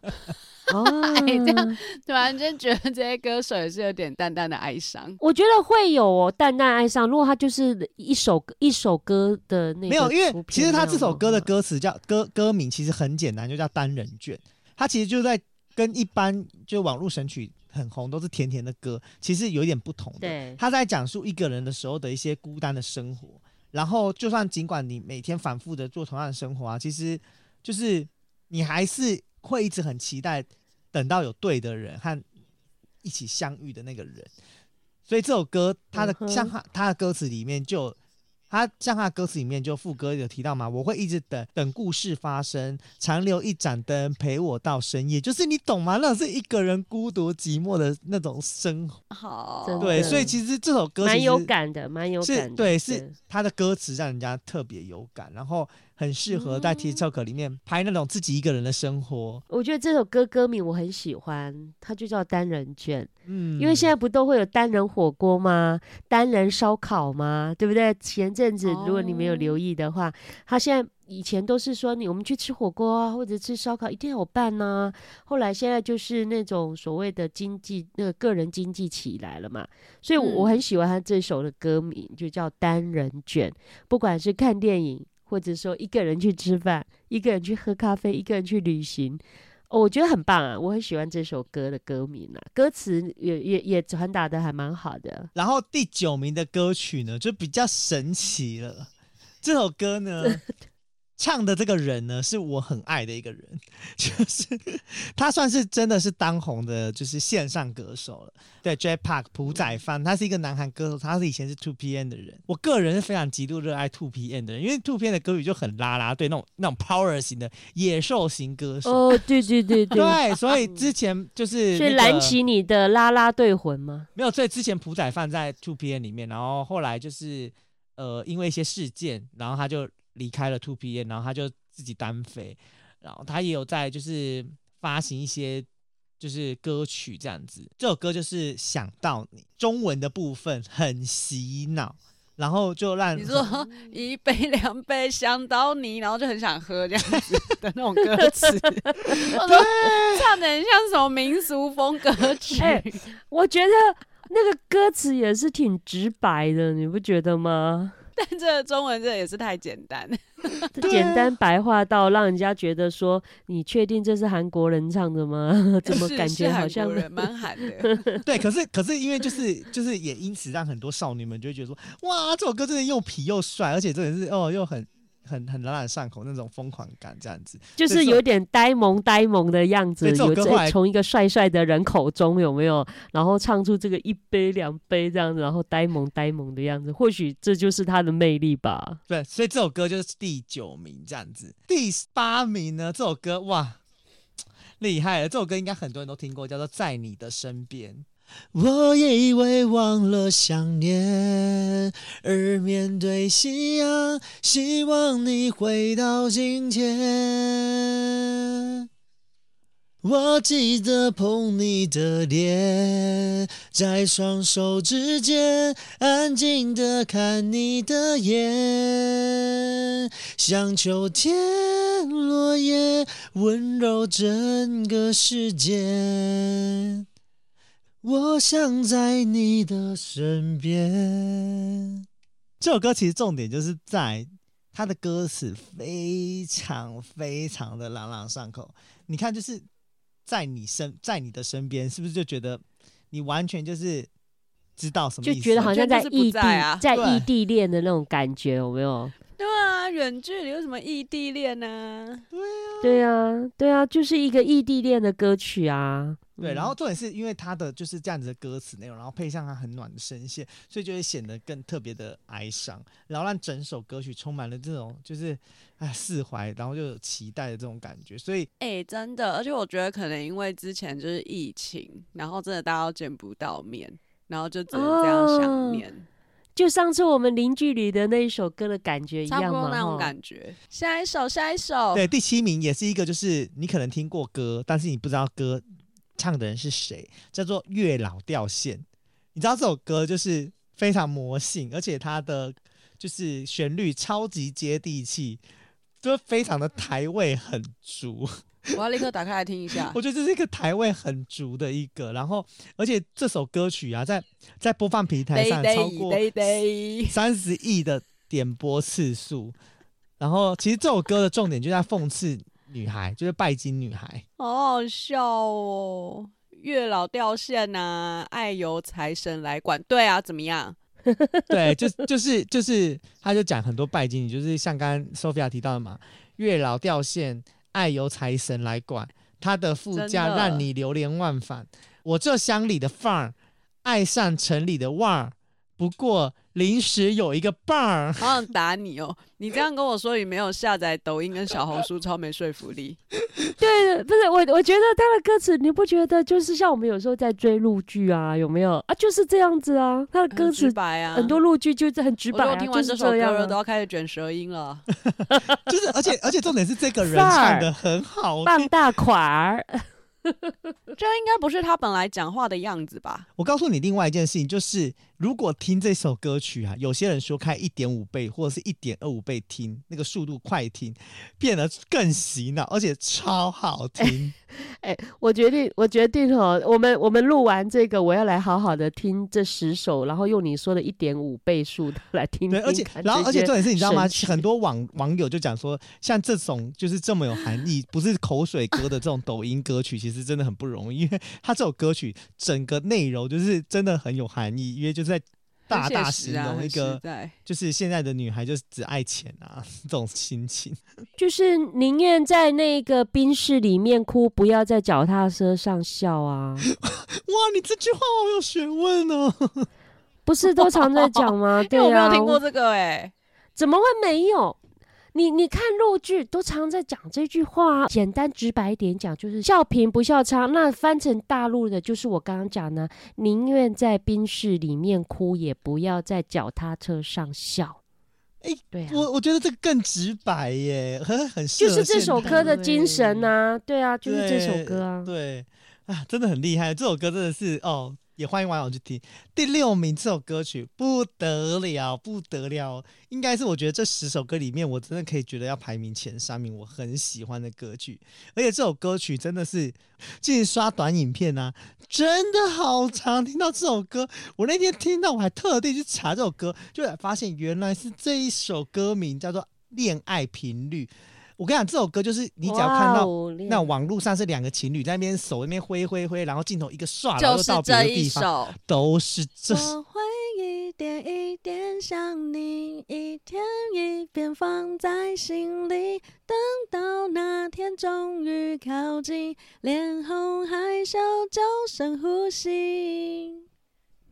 哦，这样突然间觉得这些歌手也是有点淡淡的哀伤。我觉得会有哦，淡淡哀伤。如果他就是一首一首歌的那，没有，因为其实他这首歌的歌词叫歌歌名其实很简单，就叫单人卷。他其实就在跟一般就网络神曲。很红，都是甜甜的歌，其实有一点不同的。对，他在讲述一个人的时候的一些孤单的生活。然后，就算尽管你每天反复的做同样的生活啊，其实就是你还是会一直很期待等到有对的人和一起相遇的那个人。所以这首歌，它的像他他的歌词里面就。他像他的歌词里面就副歌有提到嘛，我会一直等等故事发生，长留一盏灯陪我到深夜，就是你懂吗？那是一个人孤独寂寞的那种生活。好，对，所以其实这首歌蛮有感的，蛮有感的。对，是他的歌词让人家特别有感，然后。很适合在 TikTok 里面拍那种自己一个人的生活。我觉得这首歌歌名我很喜欢，它就叫单人卷。嗯，因为现在不都会有单人火锅吗？单人烧烤吗？对不对？前阵子如果你没有留意的话，他现在以前都是说你我们去吃火锅啊，或者吃烧烤一定要有伴呢。后来现在就是那种所谓的经济那个个人经济起来了嘛，所以我很喜欢他这首的歌名，就叫单人卷。不管是看电影。或者说一个人去吃饭，一个人去喝咖啡，一个人去旅行，哦，我觉得很棒啊！我很喜欢这首歌的歌名啊，歌词也也也传达的还蛮好的。然后第九名的歌曲呢，就比较神奇了。这首歌呢。唱的这个人呢，是我很爱的一个人，就是他算是真的是当红的，就是线上歌手了。对，Jay Park 朴宰范，他是一个南韩歌手，他是以前是 Two PM 的人。我个人是非常极度热爱 Two PM 的人，因为 Two PM 的歌曲就很拉拉队那种那种 power 型的野兽型歌手。哦，对对对对，对，所以之前就是所以燃起你的拉拉队魂吗？没有，所以之前朴宰范在 Two PM 里面，然后后来就是呃因为一些事件，然后他就。离开了 Two PM，然后他就自己单飞，然后他也有在就是发行一些就是歌曲这样子。这首歌就是想到你，中文的部分很洗脑，然后就让你说一杯两杯想到你，然后就很想喝这样子的那种歌词，对，唱的很像什么民俗风歌曲。欸，我觉得那个歌词也是挺直白的，你不觉得吗？但这个中文这也是太简单，简单白话到让人家觉得说，你确定这是韩国人唱的吗？怎么感觉好像蛮 韩的？对，可是可是因为就是就是也因此让很多少女们就会觉得说，哇，这首歌真的又痞又帅，而且真的是哦又很。很很朗朗上口那种疯狂感，这样子就是有点呆萌呆萌的样子。有在从一个帅帅的人口中有没有，然后唱出这个一杯两杯这样子，然后呆萌呆萌的样子，或许这就是他的魅力吧。对，所以这首歌就是第九名这样子。第八名呢，这首歌哇。厉害了！这首歌应该很多人都听过，叫做《在你的身边》。我也以为忘了想念，而面对夕阳，希望你回到今天。我记得碰你的脸，在双手之间，安静的看你的眼，像秋天落叶，温柔整个世界。我想在你的身边。这首歌其实重点就是在它的歌词非常非常的朗朗上口。你看，就是在你身，在你的身边，是不是就觉得你完全就是知道什么意思？就觉得好像在异地在啊，在异地恋的那种感觉，有没有？对啊，远距离有什么异地恋呢？对啊，对啊，对啊，就是一个异地恋的歌曲啊。对，然后重点是因为他的就是这样子的歌词内容，然后配上他很暖的声线，所以就会显得更特别的哀伤，然后让整首歌曲充满了这种就是哎释怀，然后就有期待的这种感觉。所以哎、欸，真的，而且我觉得可能因为之前就是疫情，然后真的大家都见不到面，然后就只能这样想念。哦、就上次我们零距离的那一首歌的感觉一样吗？差不多那种感觉。下一首，下一首。对，第七名也是一个，就是你可能听过歌，但是你不知道歌。唱的人是谁？叫做月老掉线。你知道这首歌就是非常魔性，而且它的就是旋律超级接地气，就非常的台味很足。我要立刻打开来听一下。我觉得这是一个台味很足的一个，然后而且这首歌曲啊，在在播放平台上超过三十亿的点播次数。然后其实这首歌的重点就在讽刺。女孩就是拜金女孩，好好笑哦！月老掉线呐、啊，爱由财神来管。对啊，怎么样？对，就就是就是，他就讲很多拜金女，就是像刚刚 Sophia 提到的嘛，月老掉线，爱由财神来管。他的副驾让你流连忘返，我这乡里的范儿，爱上城里的腕儿。不过临时有一个伴儿，好想打你哦！你这样跟我说，你没有下载抖音跟小红书，超没说服力。对的，不是我，我觉得他的歌词，你不觉得就是像我们有时候在追陆剧啊？有没有啊？就是这样子啊，他的歌词白啊，很多陆剧就是很直白啊。我听完这首歌了，都要开始卷舌音了。就是，而且而且重点是这个人唱的很好，傍大款儿。这应该不是他本来讲话的样子吧？我告诉你另外一件事情，就是如果听这首歌曲啊，有些人说开一点五倍或者是一点二五倍听，那个速度快听，变得更洗脑，而且超好听。哎、欸欸，我决定，我决定哦，我们我们录完这个，我要来好好的听这十首，然后用你说的一点五倍速来听，听。对，而且然后而且重点是，你知道吗？很多网网友就讲说，像这种就是这么有含义，不是口水歌的这种抖音歌曲，其实真的很不容易，因为他这首歌曲整个内容就是真的很有含义，因为就是在。大大形容一个，就是现在的女孩就是只爱钱啊，这种心情，就是宁愿在那个冰室里面哭，不要在脚踏车上笑啊！哇，你这句话好有学问哦！不是都常在讲吗？对啊，我没有听过这个哎、欸，怎么会没有？你你看陆剧都常在讲这句话，简单直白一点讲就是笑贫不笑娼。那翻成大陆的就是我刚刚讲呢，宁愿在冰室里面哭，也不要在脚踏车上笑。哎、欸，对啊，我我觉得这个更直白耶，很很就是这首歌的精神呐、啊。对啊，就是这首歌啊。对，对啊，真的很厉害，这首歌真的是哦。也欢迎网友去听第六名这首歌曲不得了不得了，应该是我觉得这十首歌里面，我真的可以觉得要排名前三名，我很喜欢的歌曲。而且这首歌曲真的是，最近刷短影片啊，真的好长。听到这首歌，我那天听到我还特地去查这首歌，就发现原来是这一首歌名叫做《恋爱频率》。我跟你讲，这首歌就是你只要看到那网络上是两个情侣在那边手那边挥挥挥，然后镜头一个唰，然后就到别的地方，都是这。我会一点一点想你，一天一遍放在心里，等到那天终于靠近，脸红害羞就深呼吸。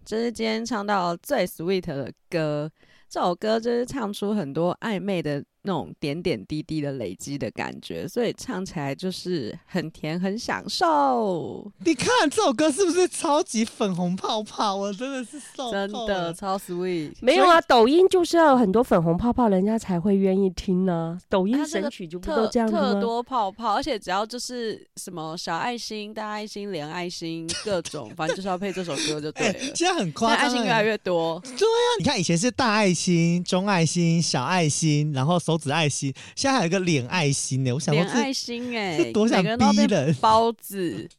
这是今天唱到最 sweet 的歌，这首歌就是唱出很多暧昧的。那种点点滴滴的累积的感觉，所以唱起来就是很甜，很享受。你看这首歌是不是超级粉红泡泡？我真的是受真的超 sweet。没有啊，抖音就是要有很多粉红泡泡，人家才会愿意听呢、啊。抖音神曲就不都这样子吗？特多泡泡，而且只要就是什么小爱心、大爱心、连爱心，各种，反正就是要配这首歌就对了。欸、现在很夸张，爱心越来越多。对啊，你看以前是大爱心、中爱心、小爱心，然后。手指爱心，现在还有一个脸爱心呢。我想说，脸爱心哎、欸，多想逼人！包子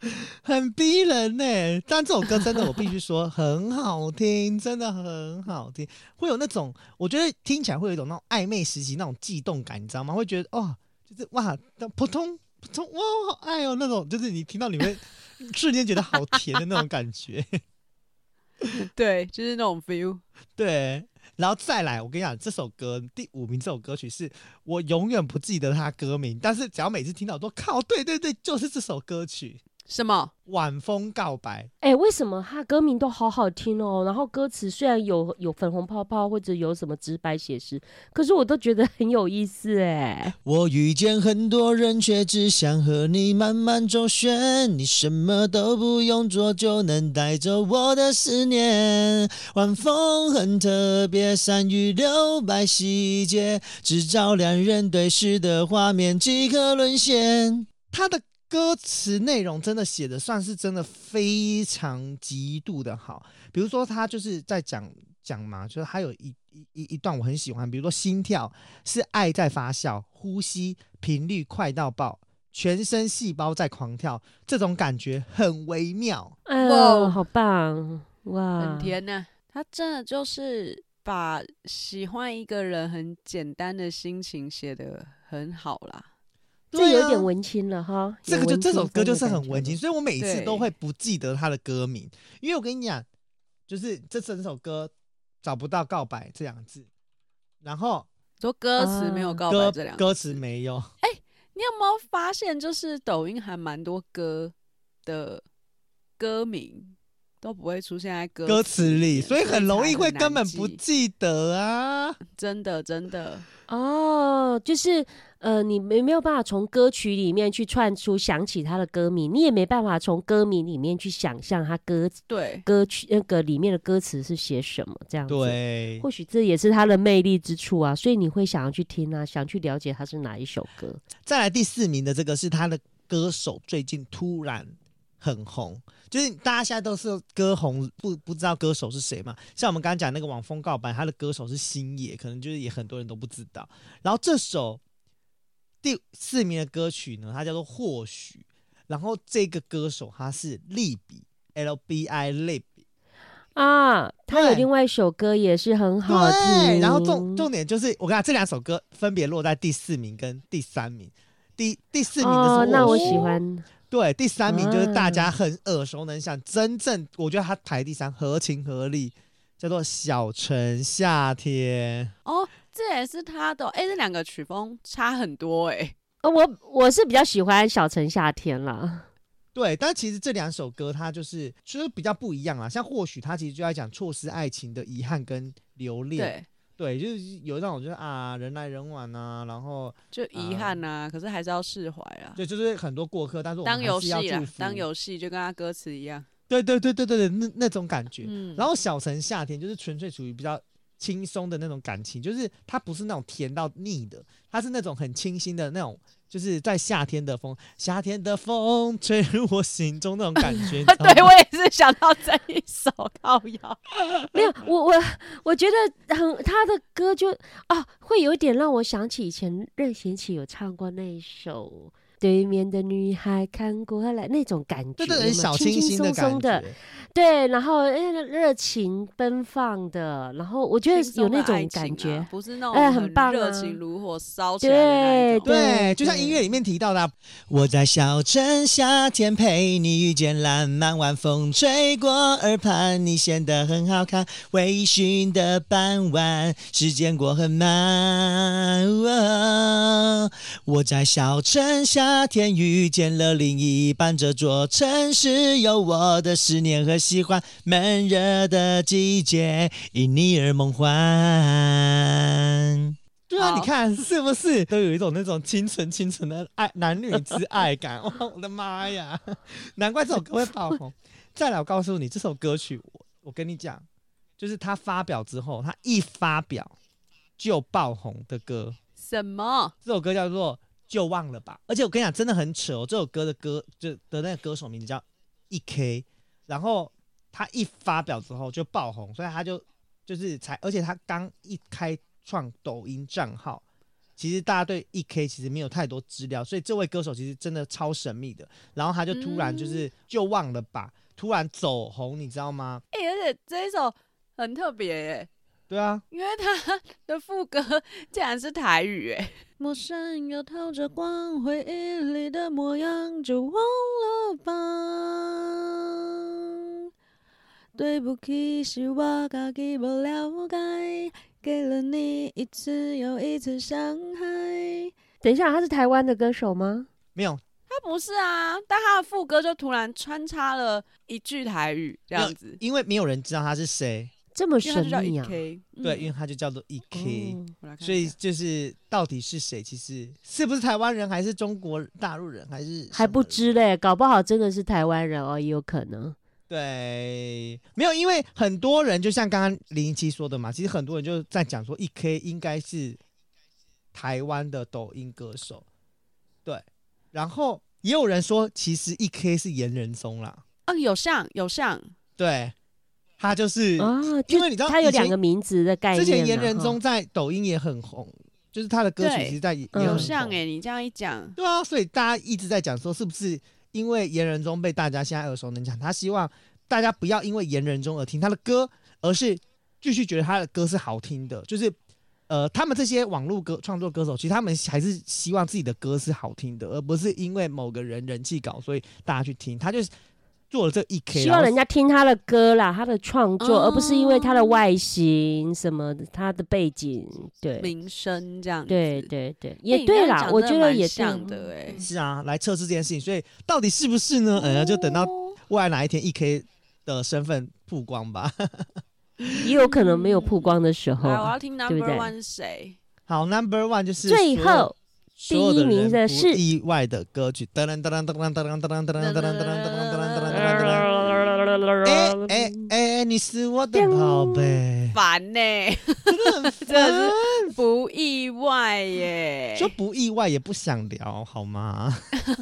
很逼人呢、欸。但这首歌真的，我必须说很好听，真的很好听。会有那种，我觉得听起来会有一种那种暧昧时期那种悸动感，你知道吗？会觉得哦，就是哇，扑通扑通，哇，好爱哦，那种就是你听到里面 瞬间觉得好甜的那种感觉。对，就是那种 feel。对。然后再来，我跟你讲，这首歌第五名这首歌曲是我永远不记得它歌名，但是只要每次听到都靠，对对对，就是这首歌曲。什么？晚风告白？哎、欸，为什么他歌名都好好听哦？然后歌词虽然有有粉红泡泡或者有什么直白写实，可是我都觉得很有意思哎。我遇见很多人，却只想和你慢慢周旋，你什么都不用做就能带走我的思念。晚风很特别，善于留白细节，制造两人对视的画面即可沦陷。他的。歌词内容真的写的算是真的非常极度的好，比如说他就是在讲讲嘛，就是还有一一一段我很喜欢，比如说心跳是爱在发酵，呼吸频率快到爆，全身细胞在狂跳，这种感觉很微妙。哎哇，好棒哇，很甜呢、啊。他真的就是把喜欢一个人很简单的心情写得很好啦。这有点文青了哈，这个就这首歌就是很文青，所以我每一次都会不记得他的歌名，因为我跟你讲，就是这整首歌找不到告白这两字，然后说歌词没有告白这两歌词没有。哎，你有没有发现，就是抖音还蛮多歌的歌名都不会出现在歌歌词里，所以很容易会根本不记得啊，真的真的哦，就是。呃，你没没有办法从歌曲里面去串出想起他的歌名，你也没办法从歌名里面去想象他歌对歌曲那个里面的歌词是写什么这样子。对，或许这也是他的魅力之处啊，所以你会想要去听啊，想去了解他是哪一首歌。再来第四名的这个是他的歌手最近突然很红，就是大家现在都是歌红不不知道歌手是谁嘛？像我们刚刚讲那个《网风告白》，他的歌手是星野，可能就是也很多人都不知道。然后这首。第四名的歌曲呢，它叫做《或许》，然后这个歌手他是利比 L B I 利比啊，他有另外一首歌也是很好听。然后重重点就是，我跟你讲，这两首歌分别落在第四名跟第三名。第第四名的时候，那我喜欢。对，第三名就是大家很耳熟能详，啊、真正我觉得他排第三，合情合理，叫做《小城夏天》哦。这也是他的哎，这两个曲风差很多哎。呃，我我是比较喜欢《小城夏天》啦。对，但其实这两首歌它就是就是比较不一样啊。像或许他其实就在讲错失爱情的遗憾跟留恋。对对，就是有那种就是啊人来人往啊，然后就遗憾呐、啊呃，可是还是要释怀啊。对，就是很多过客，但是我们还是要祝福。当游戏就跟他歌词一样。对对对对对对，那那种感觉。嗯。然后《小城夏天》就是纯粹属于比较。轻松的那种感情，就是它不是那种甜到腻的，它是那种很清新的那种，就是在夏天的风，夏天的风吹入我心中那种感觉。对，我也是想到这一首靠腰，没有，我我我觉得很他的歌就啊，会有点让我想起以前任贤齐有唱过那一首。对面的女孩看过来，那种感觉，对对，小清新的感觉，对，然后热情奔放的，然后我觉得有那种感觉，啊、不是那种哎，很棒，热情如火烧起来对对，对，就像音乐里面提到的、啊，我在小城夏天陪你遇见浪漫，晚风吹过耳畔，你显得很好看，微醺的傍晚，时间过很慢，哦、我在小城夏。夏天遇见了另一半，这座城市有我的思念和喜欢。闷热的季节，因你而梦幻。对啊，你看是不是 都有一种那种清纯清纯的爱 男女之爱感？哇，我的妈呀！难怪这首歌会爆红。再来，我告诉你，这首歌曲我我跟你讲，就是他发表之后，他一发表就爆红的歌。什么？这首歌叫做《就忘了吧》，而且我跟你讲，真的很扯哦。这首歌的歌就的那个歌手名字叫 E.K，然后他一发表之后就爆红，所以他就就是才，而且他刚一开。创抖音账号，其实大家对 E.K 其实没有太多资料，所以这位歌手其实真的超神秘的。然后他就突然就是就忘了吧，突然走红，你知道吗？哎、而且这一首很特别耶。对啊，因为他的副歌竟然是台语哎。陌生又透着光，回忆里的模样就忘了吧。对不起，是我自己不了解。给了你一次又一次伤害。等一下，他是台湾的歌手吗？没有，他不是啊。但他的副歌就突然穿插了一句台语，这样子，因为没有人知道他是谁，这么神秘啊。对，因为它就叫做 E.K，、嗯、所以就是到底是谁？其实是不是台湾人，还是中国大陆人，还是还不知嘞？搞不好真的是台湾人哦，也有可能。对，没有，因为很多人就像刚刚林一七说的嘛，其实很多人就在讲说一 k 应该是台湾的抖音歌手，对，然后也有人说，其实一 k 是严仁宗啦，哦，有像有像，对，他就是啊，因为你知道他有两个名字的概念，之前严仁宗在抖音也很红，就是他的歌曲其实在有像哎，你这样一讲，对啊，所以大家一直在讲说，是不是？因为严仁宗被大家现在耳熟能详，他希望大家不要因为严仁宗而听他的歌，而是继续觉得他的歌是好听的。就是，呃，他们这些网络歌创作歌手，其实他们还是希望自己的歌是好听的，而不是因为某个人人气高，所以大家去听。他就是。做了这一 K，希望人家听他的歌啦，他的创作，哦，而不是因为他的外形什么的，他的背景，对，名声这样，对对对，也对啦，欸，我觉得也像的，哎，是啊，来测试这件事情，所以到底是不是呢？呃，就等到未来哪一天一 K 的身份曝光吧，也有可能没有曝光的时候。我要听 Number One 是谁？好，Number One 就是最后。第一名的是意外的歌曲。噔噔噔噔噔噔噔噔噔噔噔噔噔噔噔噔噔噔。哎哎哎，你是我的宝贝。烦呢，真不意外耶。就不意外也不想聊好吗？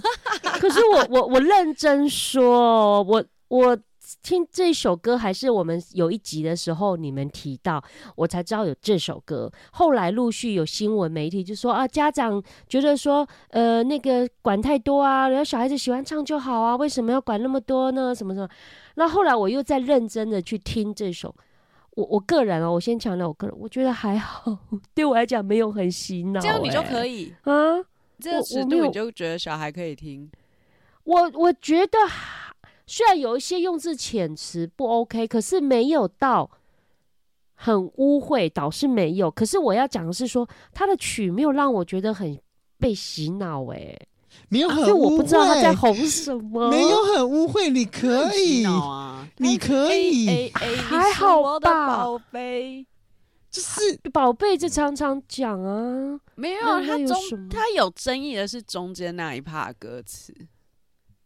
可是我我我认真说，我我。听这首歌还是我们有一集的时候你们提到，我才知道有这首歌。后来陆续有新闻媒体就说啊，家长觉得说，呃，那个管太多啊，然后小孩子喜欢唱就好啊，为什么要管那么多呢？什么什么？那后来我又在认真的去听这首，我我个人哦，我先强调我个人，我觉得还好，对我来讲没有很洗脑，这样你就可以啊，这个尺度你就觉得小孩可以听，我我觉得。虽然有一些用字遣词不 OK，可是没有到很污秽，倒是没有。可是我要讲的是说，他的曲没有让我觉得很被洗脑，哎，没有很污秽，我不知道他在红什么，没有很污秽，你可以，你可以，还好吧，宝贝，就是宝贝，就常常讲啊，没有，他中他有争议的是中间那一 part 歌词，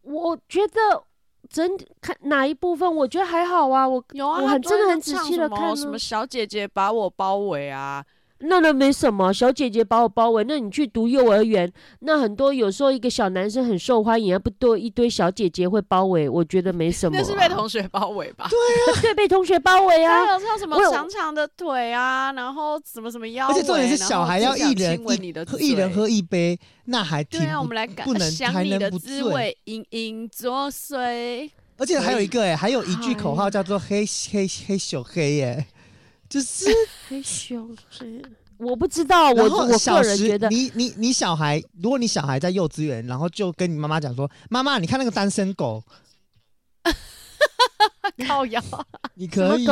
我觉得。真看哪一部分？我觉得还好啊，我有啊，我很真的很仔细的看什，什么小姐姐把我包围啊。那那没什么，小姐姐把我包围。那你去读幼儿园，那很多有时候一个小男生很受欢迎，而不多一堆小姐姐会包围，我觉得没什么、啊。那是被同学包围吧？对啊，对，被同学包围啊。还有像什么长长的腿啊，然后什么什么腰，而且重点是小孩要一人一一人喝一杯，那还挺对啊。我们来感不能想你的滋味，隐隐作祟。而且还有一个哎、欸，还有一句口号叫做黑“黑黑黑小黑”耶。就是黑熊是我不知道，我我个人觉得，你你你小孩，如果你小孩在幼稚园，然后就跟你妈妈讲说：“妈妈，你看那个单身狗，靠腰，你可以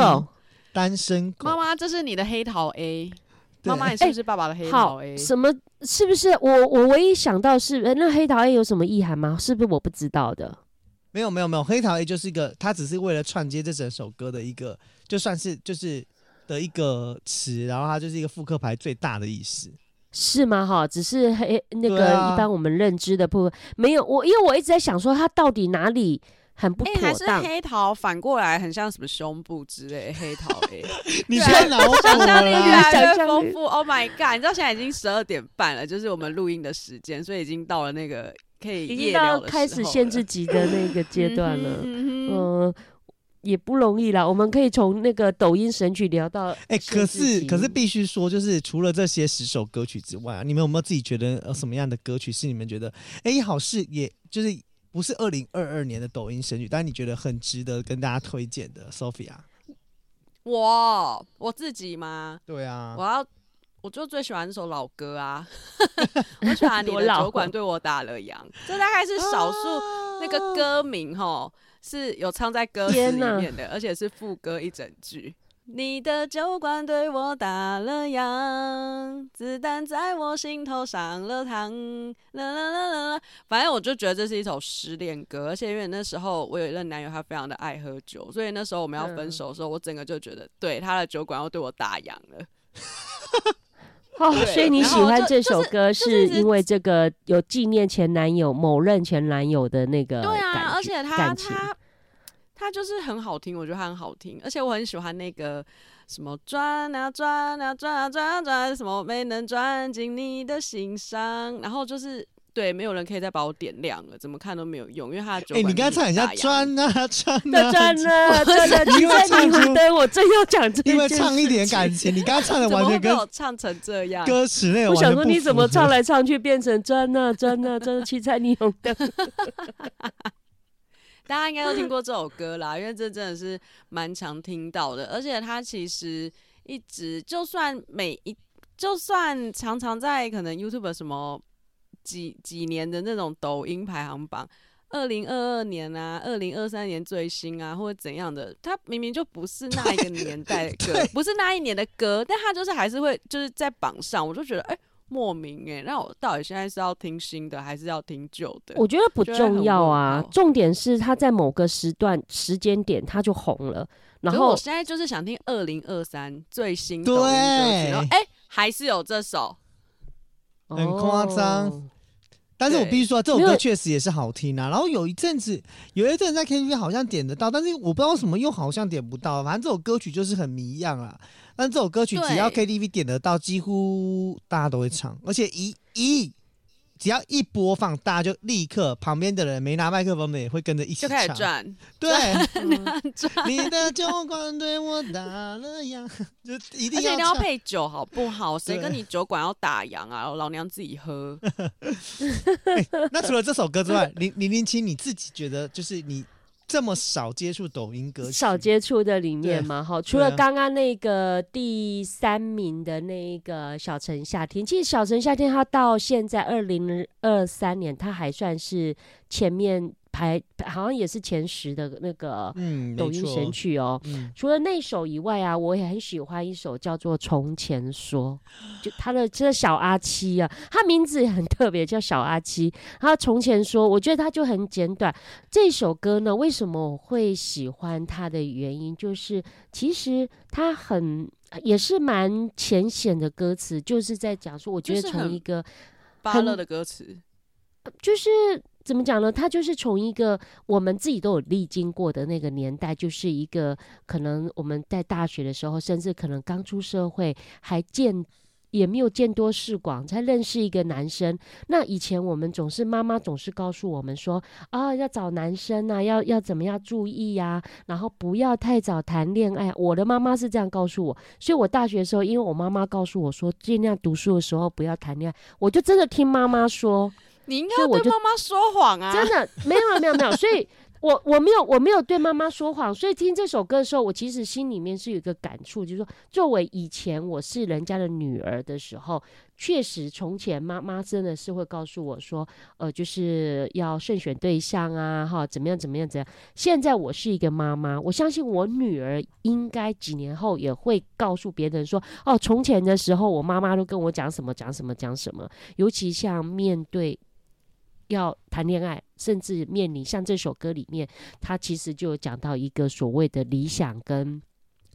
单身狗。”妈妈，这是你的黑桃 A。妈妈，你是不是爸爸的黑桃 A？、欸、什么？是不是我？我唯一想到是，那黑桃 A 有什么意涵吗？是不是我不知道的？没有没有没有，黑桃 A 就是一个，它只是为了串接这整首歌的一个，就算是就是。的一个词，然后它就是一个复刻牌最大的意思，是吗？哈，只是黑那个一般我们认知的部分、啊、没有我，因为我一直在想说它到底哪里很不妥当。欸、还是黑桃反过来很像什么胸部之类，黑桃哎，你太脑补了，想象力越来越丰富。Oh my god！你知道现在已经十二点半了，就是我们录音的时间，所以已经到了那个可以已经到开始限制级的那个阶段了，嗯。也不容易啦，我们可以从那个抖音神曲聊到哎、欸，可是可是必须说，就是除了这些十首歌曲之外，啊，你们有没有自己觉得呃什么样的歌曲是你们觉得哎、欸、好是也就是不是二零二二年的抖音神曲，但你觉得很值得跟大家推荐的？Sophia，我我自己吗？对啊，我要我就最喜欢这首老歌啊，我喜欢你的酒馆对我打了烊，这大概是少数那个歌名齁。是有唱在歌词里面的，而且是副歌一整句。你的酒馆对我打了烊，子弹在我心头上了膛。啦啦啦啦啦，反正我就觉得这是一首失恋歌，而且因为那时候我有一任男友，他非常的爱喝酒，所以那时候我们要分手的时候，嗯、我整个就觉得，对他的酒馆要对我打烊了。哦，所以你喜欢这首歌，是因为这个有纪念前男友某任前男友的那个对啊，而且他他他就是很好听，我觉得他很好听，而且我很喜欢那个什么转啊转啊转啊转啊转，什么没能转进你的心上，然后就是。对，没有人可以再把我点亮了，怎么看都没有用，因为他的酒。哎、欸，你刚才唱很像转啊转啊转啊转啊，因为唱出我正要讲这，因为唱一点感情，你刚才唱的 完全跟我唱成这样，歌词内容。我想说你怎么唱来唱去变成转啊转啊转啊七彩霓虹灯。大家应该都听过这首歌啦，因为这真的是蛮常听到的，而且他其实一直就算每一就算常常在可能 YouTube 什么。几几年的那种抖音排行榜，二零二二年啊，二零二三年最新啊，或者怎样的，它明明就不是那一个年代的歌，不是那一年的歌，但它就是还是会就是在榜上，我就觉得哎、欸、莫名哎、欸，那我到底现在是要听新的还是要听旧的？我觉得不重要啊，重点是它在某个时段时间点它就红了，然后我现在就是想听二零二三最新抖音歌曲，然后哎、欸、还是有这首。很夸张，哦、但是我必须说，这首歌确实也是好听啊。然后有一阵子，有一阵子在 KTV 好像点得到，但是我不知道为什么又好像点不到。反正这首歌曲就是很迷样啊。但这首歌曲只要 KTV 点得到，几乎大家都会唱，而且一一。只要一播放，大家就立刻旁边的人没拿麦克风的也会跟着一起唱，就开始转。对，你的酒馆对我打了烊，就一定要，而且要配酒，好不好？谁跟你酒馆要打烊啊？老娘自己喝。欸、那除了这首歌之外，零零零七，你自己觉得就是你。这么少接触抖音歌曲，少接触的里面嘛，哈，除了刚刚那个第三名的那个小城夏天，其实小城夏天他到现在二零二三年，他还算是前面。排好像也是前十的那个抖音神曲哦。嗯、除了那首以外啊，我也很喜欢一首叫做《从前说》，就他的这个小阿七啊，他名字也很特别，叫小阿七。他从前说，我觉得他就很简短。这首歌呢，为什么我会喜欢他的原因，就是其实他很也是蛮浅显的歌词，就是在讲说，我觉得从一个巴乐的歌词，就是。怎么讲呢？他就是从一个我们自己都有历经过的那个年代，就是一个可能我们在大学的时候，甚至可能刚出社会，还见也没有见多识广，才认识一个男生。那以前我们总是妈妈总是告诉我们说啊，要找男生啊，要要怎么样注意呀、然后不要太早谈恋爱。我的妈妈是这样告诉我，所以我大学的时候，因为我妈妈告诉我说，尽量读书的时候不要谈恋爱，我就真的听妈妈说。你应该对妈妈说谎啊！真的没有没有没有，所以我我没有我没有对妈妈说谎。所以听这首歌的时候，我其实心里面是有一个感触，就是说，作为以前我是人家的女儿的时候，确实从前妈妈真的是会告诉我说，呃，就是要慎选对象啊，哈，怎么样怎么样怎样。现在我是一个妈妈，我相信我女儿应该几年后也会告诉别人说，哦，从前的时候我妈妈都跟我讲什么讲什么讲什么，尤其像面对。要谈恋爱，甚至面临像这首歌里面，他其实就有讲到一个所谓的理想跟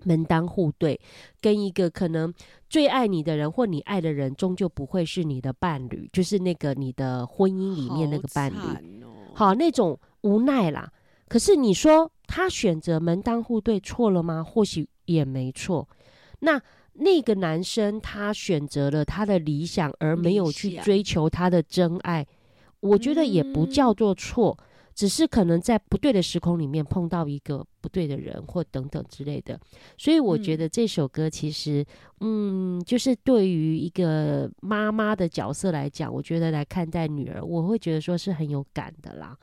门当户对，跟一个可能最爱你的人或你爱的人，终究不会是你的伴侣，就是那个你的婚姻里面那个伴侣。好，哦、好，那种无奈啦。可是你说他选择门当户对错了吗？或许也没错。那那个男生他选择了他的理想，而没有去追求他的真爱，我觉得也不叫做错。嗯只是可能在不对的时空里面碰到一个不对的人，或等等之类的，所以我觉得这首歌其实，嗯，嗯，就是对于一个妈妈的角色来讲，我觉得来看待女儿，我会觉得说是很有感的啦。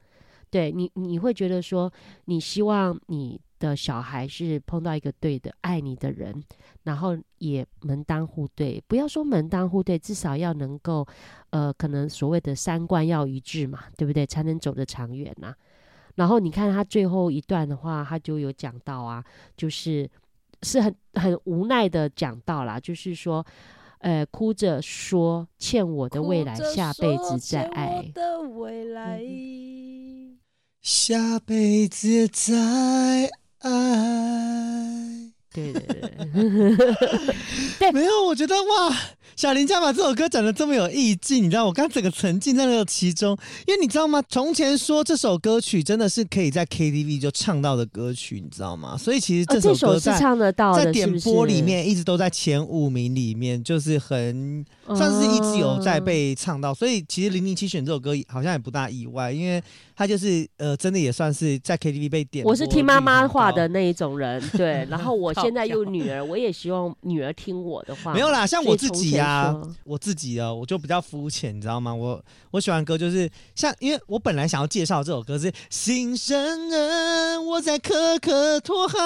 对你，你会觉得说，你希望你。的小孩是碰到一个对的爱你的人，然后也门当户对，不要说门当户对，至少要能够，呃，可能所谓的三观要一致嘛，对不对？才能走得长远呐。然后你看他最后一段的话，他就有讲到啊，就是是很很无奈的讲到啦，就是说，呃，哭着说欠我的未来，下辈子再爱。的未来，嗯、下辈子再。爱，对对对，对，没有，我觉得哇，小林家把这首歌讲的这么有意境，你知道，我刚整个沉浸在那个其中，因为你知道吗？从前说这首歌曲真的是可以在 KTV 就唱到的歌曲，你知道吗？所以其实这首歌在、哦、唱得到的在点播里面一直都在前五名里面，就是很算是一直有在被唱到，所以其实零零七选这首歌好像也不大意外，因为。他就是呃，真的也算是在 KTV 被点。我是听妈妈话的那一种人，对。然后我 现在有女儿，我也希望女儿听我的话。没有啦，像我自己啊，我自己啊，我就比较肤浅，你知道吗？我我喜欢歌就是像，因为我本来想要介绍这首歌是《新生人》，我在可可托海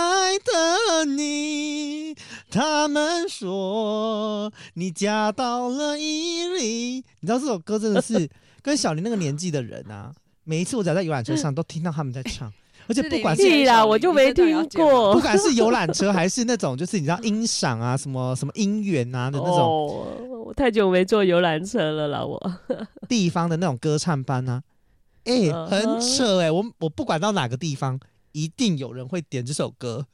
等你。他们说你嫁到了伊犁，你知道这首歌真的是 跟小林那个年纪的人啊。每一次我只要在游览车上，都听到他们在唱，而且不管是啦，我就没听过。不管是游览车还是那种，就是你知道音响啊，什么什么音源啊的那种。哦，我太久没坐游览车了啦，我。地方的那种歌唱班啊，哎、欸，很扯哎、欸，我我不管到哪个地方，一定有人会点这首歌。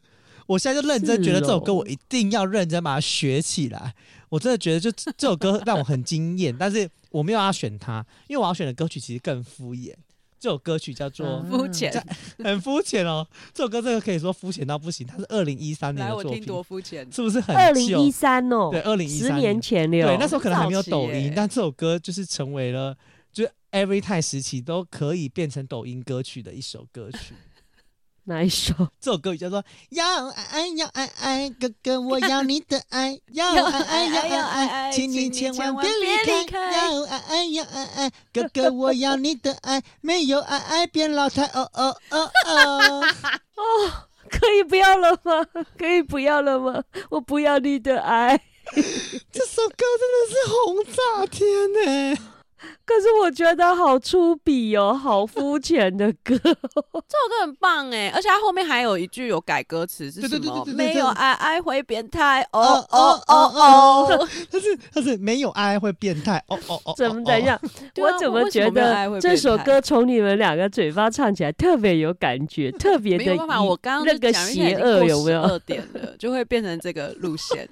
我现在就认真觉得这首歌，我一定要认真把它学起来。我真的觉得，就这首歌让我很惊艳，但是我没有要选它，因为我要选的歌曲其实更敷衍。这首歌曲叫做《肤浅》，很肤浅哦。这首歌这个可以说肤浅到不行，它是二零一三年的作品。来，我听多肤浅，是不是很二零一三哦？对，二零一三年前了。对，那时候可能还没有抖音，但这首歌就是成为了，就是 Everytime 时期都可以变成抖音歌曲的一首歌曲。哪一首？这首歌叫做要爱爱要爱爱，哥哥我要你的爱，要爱爱要爱爱，请你千万别离开。要爱爱要爱爱，哥哥我要你的爱，没有爱爱变老太。哦哦哦哦 哦，可以不要了吗？可以不要了吗？我不要你的爱。这首歌真的是红炸天呢、欸。可是我觉得好粗鄙哦，好肤浅的歌。这首歌很棒哎，而且它后面还有一句有改歌词，是什么？没有爱爱会变态。哦哦哦哦，他是他是没有爱爱会变态。哦哦哦，怎么等一下？我怎么觉得这首歌从你们两个嘴巴唱起来特别有感觉，特别的没有办法。我刚刚那个邪恶有没有？二点了就会变成这个路线。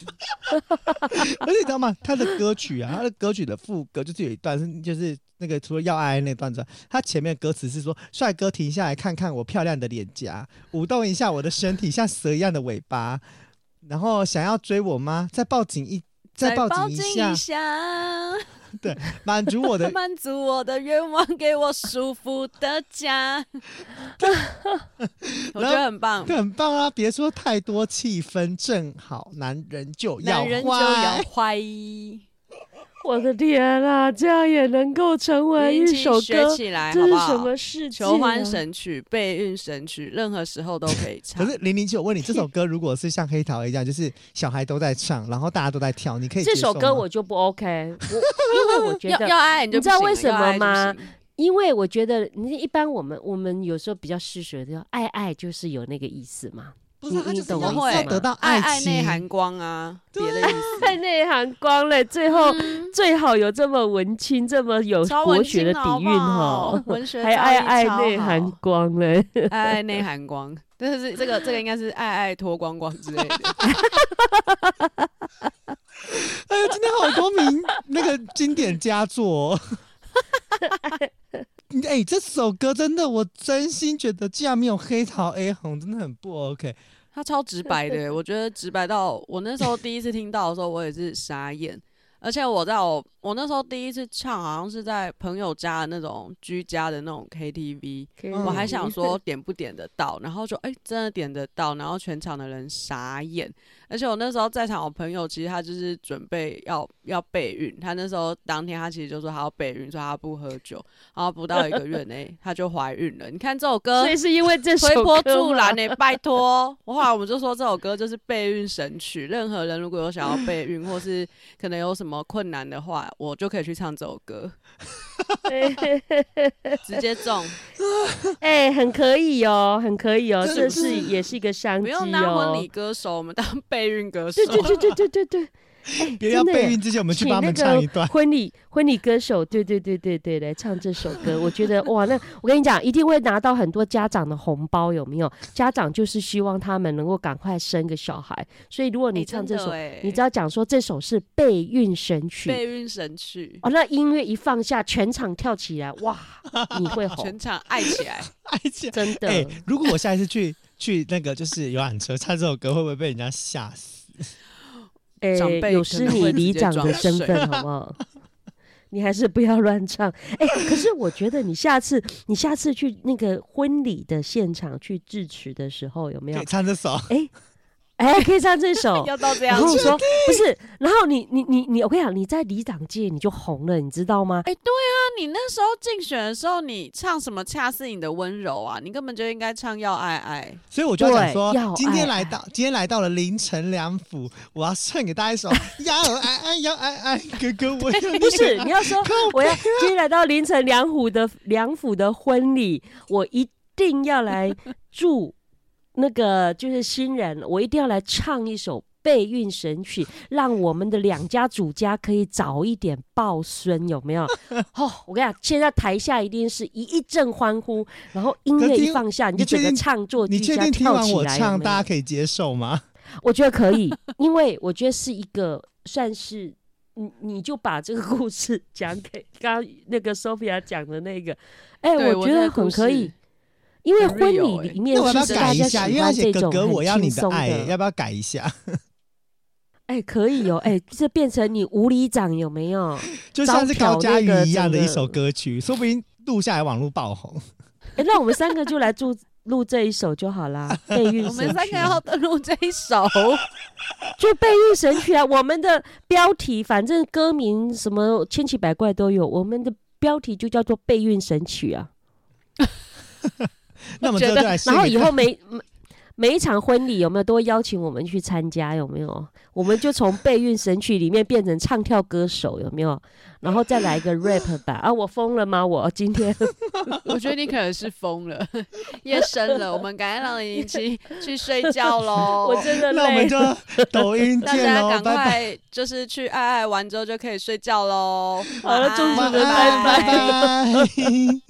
而且你知道吗？他的歌曲啊，他的歌曲的副歌就是有一段是就是。是那个除了要爱爱那段子，他前面歌词是说：“帅哥停下来看看我漂亮的脸颊，舞动一下我的身体，像蛇一样的尾巴。然后想要追我吗？再抱紧一，再抱紧一下，对，满足我的 满足我的愿望，给我舒服的家。我觉得很棒，很棒啊！别说太多，气氛正好，男人就要坏，就要坏。” 我的天啊，这样也能够成为一首歌？这是什么事情？求欢神曲、备孕神曲，任何时候都可以唱。可是零零七，我问你，这首歌如果是像黑桃一样，就是小孩都在唱，然后大家都在跳，你可以？这首歌我就不 OK，我因为我觉得要，要爱你，就你知道为什么吗？因为我觉得 你一般我们我们有时候比较嗜血的，爱爱就是有那个意思嘛。不是，他就是要得到爱爱内含光 啊，别的意思。爱内含光嘞，最后最好有这么文青、这么有国学的底蕴哈，文学 还爱爱内含光嘞，爱爱内含光。但是这个这个应该是爱爱脱光光之类的。哎呀，今天好多名那个经典佳作、哦。哎、欸，这首歌真的，我真心觉得，竟然没有黑桃 A 红，真的很不 OK。他超直白的，我觉得直白到我那时候第一次听到的时候，我也是傻眼。而且我在我我那时候第一次唱，好像是在朋友家的那种居家的那种 KTV，我还想说 点不点得到，然后就哎、欸、真的点得到，然后全场的人傻眼。而且我那时候在场，我朋友其实他就是准备要要备孕，他那时候当天他其实就说他要备孕，说他不喝酒，然后不到一个月内 他就怀孕了。你看这首歌，所以是因为这首歌推波助澜呢？拜托，我后来我们就说这首歌就是备孕神曲，任何人如果有想要备孕或是可能有什么困难的话，我就可以去唱这首歌，直接中，哎、欸，很可以哦，很可以哦，这是也是一个商机哦。不用当婚礼歌手，我们当备。备孕歌手，对对对对对对 别要备孕之前，我们去帮他们唱一段婚礼婚礼歌手。对对对对对，来唱这首歌。我觉得哇，那我跟你讲，一定会拿到很多家长的红包，有没有？家长就是希望他们能够赶快生个小孩，所以如果你唱这首，你只要讲说这首是备孕神曲，备孕神曲哦，那音乐一放下，全场跳起来，哇，你会红，全场爱起来，爱起来，真的。哎，如果我下一次去去那个就是游览车唱这首歌，会不会被人家吓死？哎、欸，有失你里长的身份，好不好？你还是不要乱唱。哎、欸，可是我觉得你下次，你下次去那个婚礼的现场去致辞的时候，有没有唱这首？哎、欸。哎、欸，可以唱这首，要到这样。然后说不是，然后你你你你，我跟你讲，你在里长界你就红了，你知道吗？哎、欸，对啊，你那时候竞选的时候，你唱什么？恰似你的温柔啊，你根本就应该唱要爱爱。所以我就要讲说，今天来到今天来到了凌晨两府，我要唱给大家一首 要爱爱要爱爱，哥哥我要不是你要说我要今天来到凌晨两府的两府的婚礼，我一定要来祝。那个就是新人，我一定要来唱一首备孕神曲，让我们的两家主家可以早一点抱孙，有没有？哦，我跟你讲，现在台下一定是一一阵欢呼，然后音乐一放下，你就整个唱作俱佳，跳起来。你确定听完我唱，大家可以接受吗？我觉得可以，因为我觉得是一个算是你，你就把这个故事讲给刚刚那个 Sophia 讲的那个，哎、欸，我觉得很可以。因为婚礼里面是大家喜欢这种很轻松的，要不要改一下？哎、欸，可以哦，哎、欸，这变成你无里长有没有？就像是高嘉瑜一样的一首歌曲，说不定录下来网络爆红。哎、欸，那我们三个就来录录这一首就好啦。备孕，我们三个要录这一首，就备孕神曲啊！我们的标题反正歌名什么千奇百怪都有，我们的标题就叫做备孕神曲啊。那么觉得，然后以后每每每一场婚礼有没有都会邀请我们去参加？有没有？我们就从备孕神曲里面变成唱跳歌手，有没有？然后再来一个 rap 吧。啊，我疯了吗？我今天，我觉得你可能是疯了，夜深了，我们赶快让林七去睡觉喽。我真的累了。那我们就抖音见喽，大家赶快就是去爱爱完之后就可以睡觉喽。好了，祝福你们，拜拜。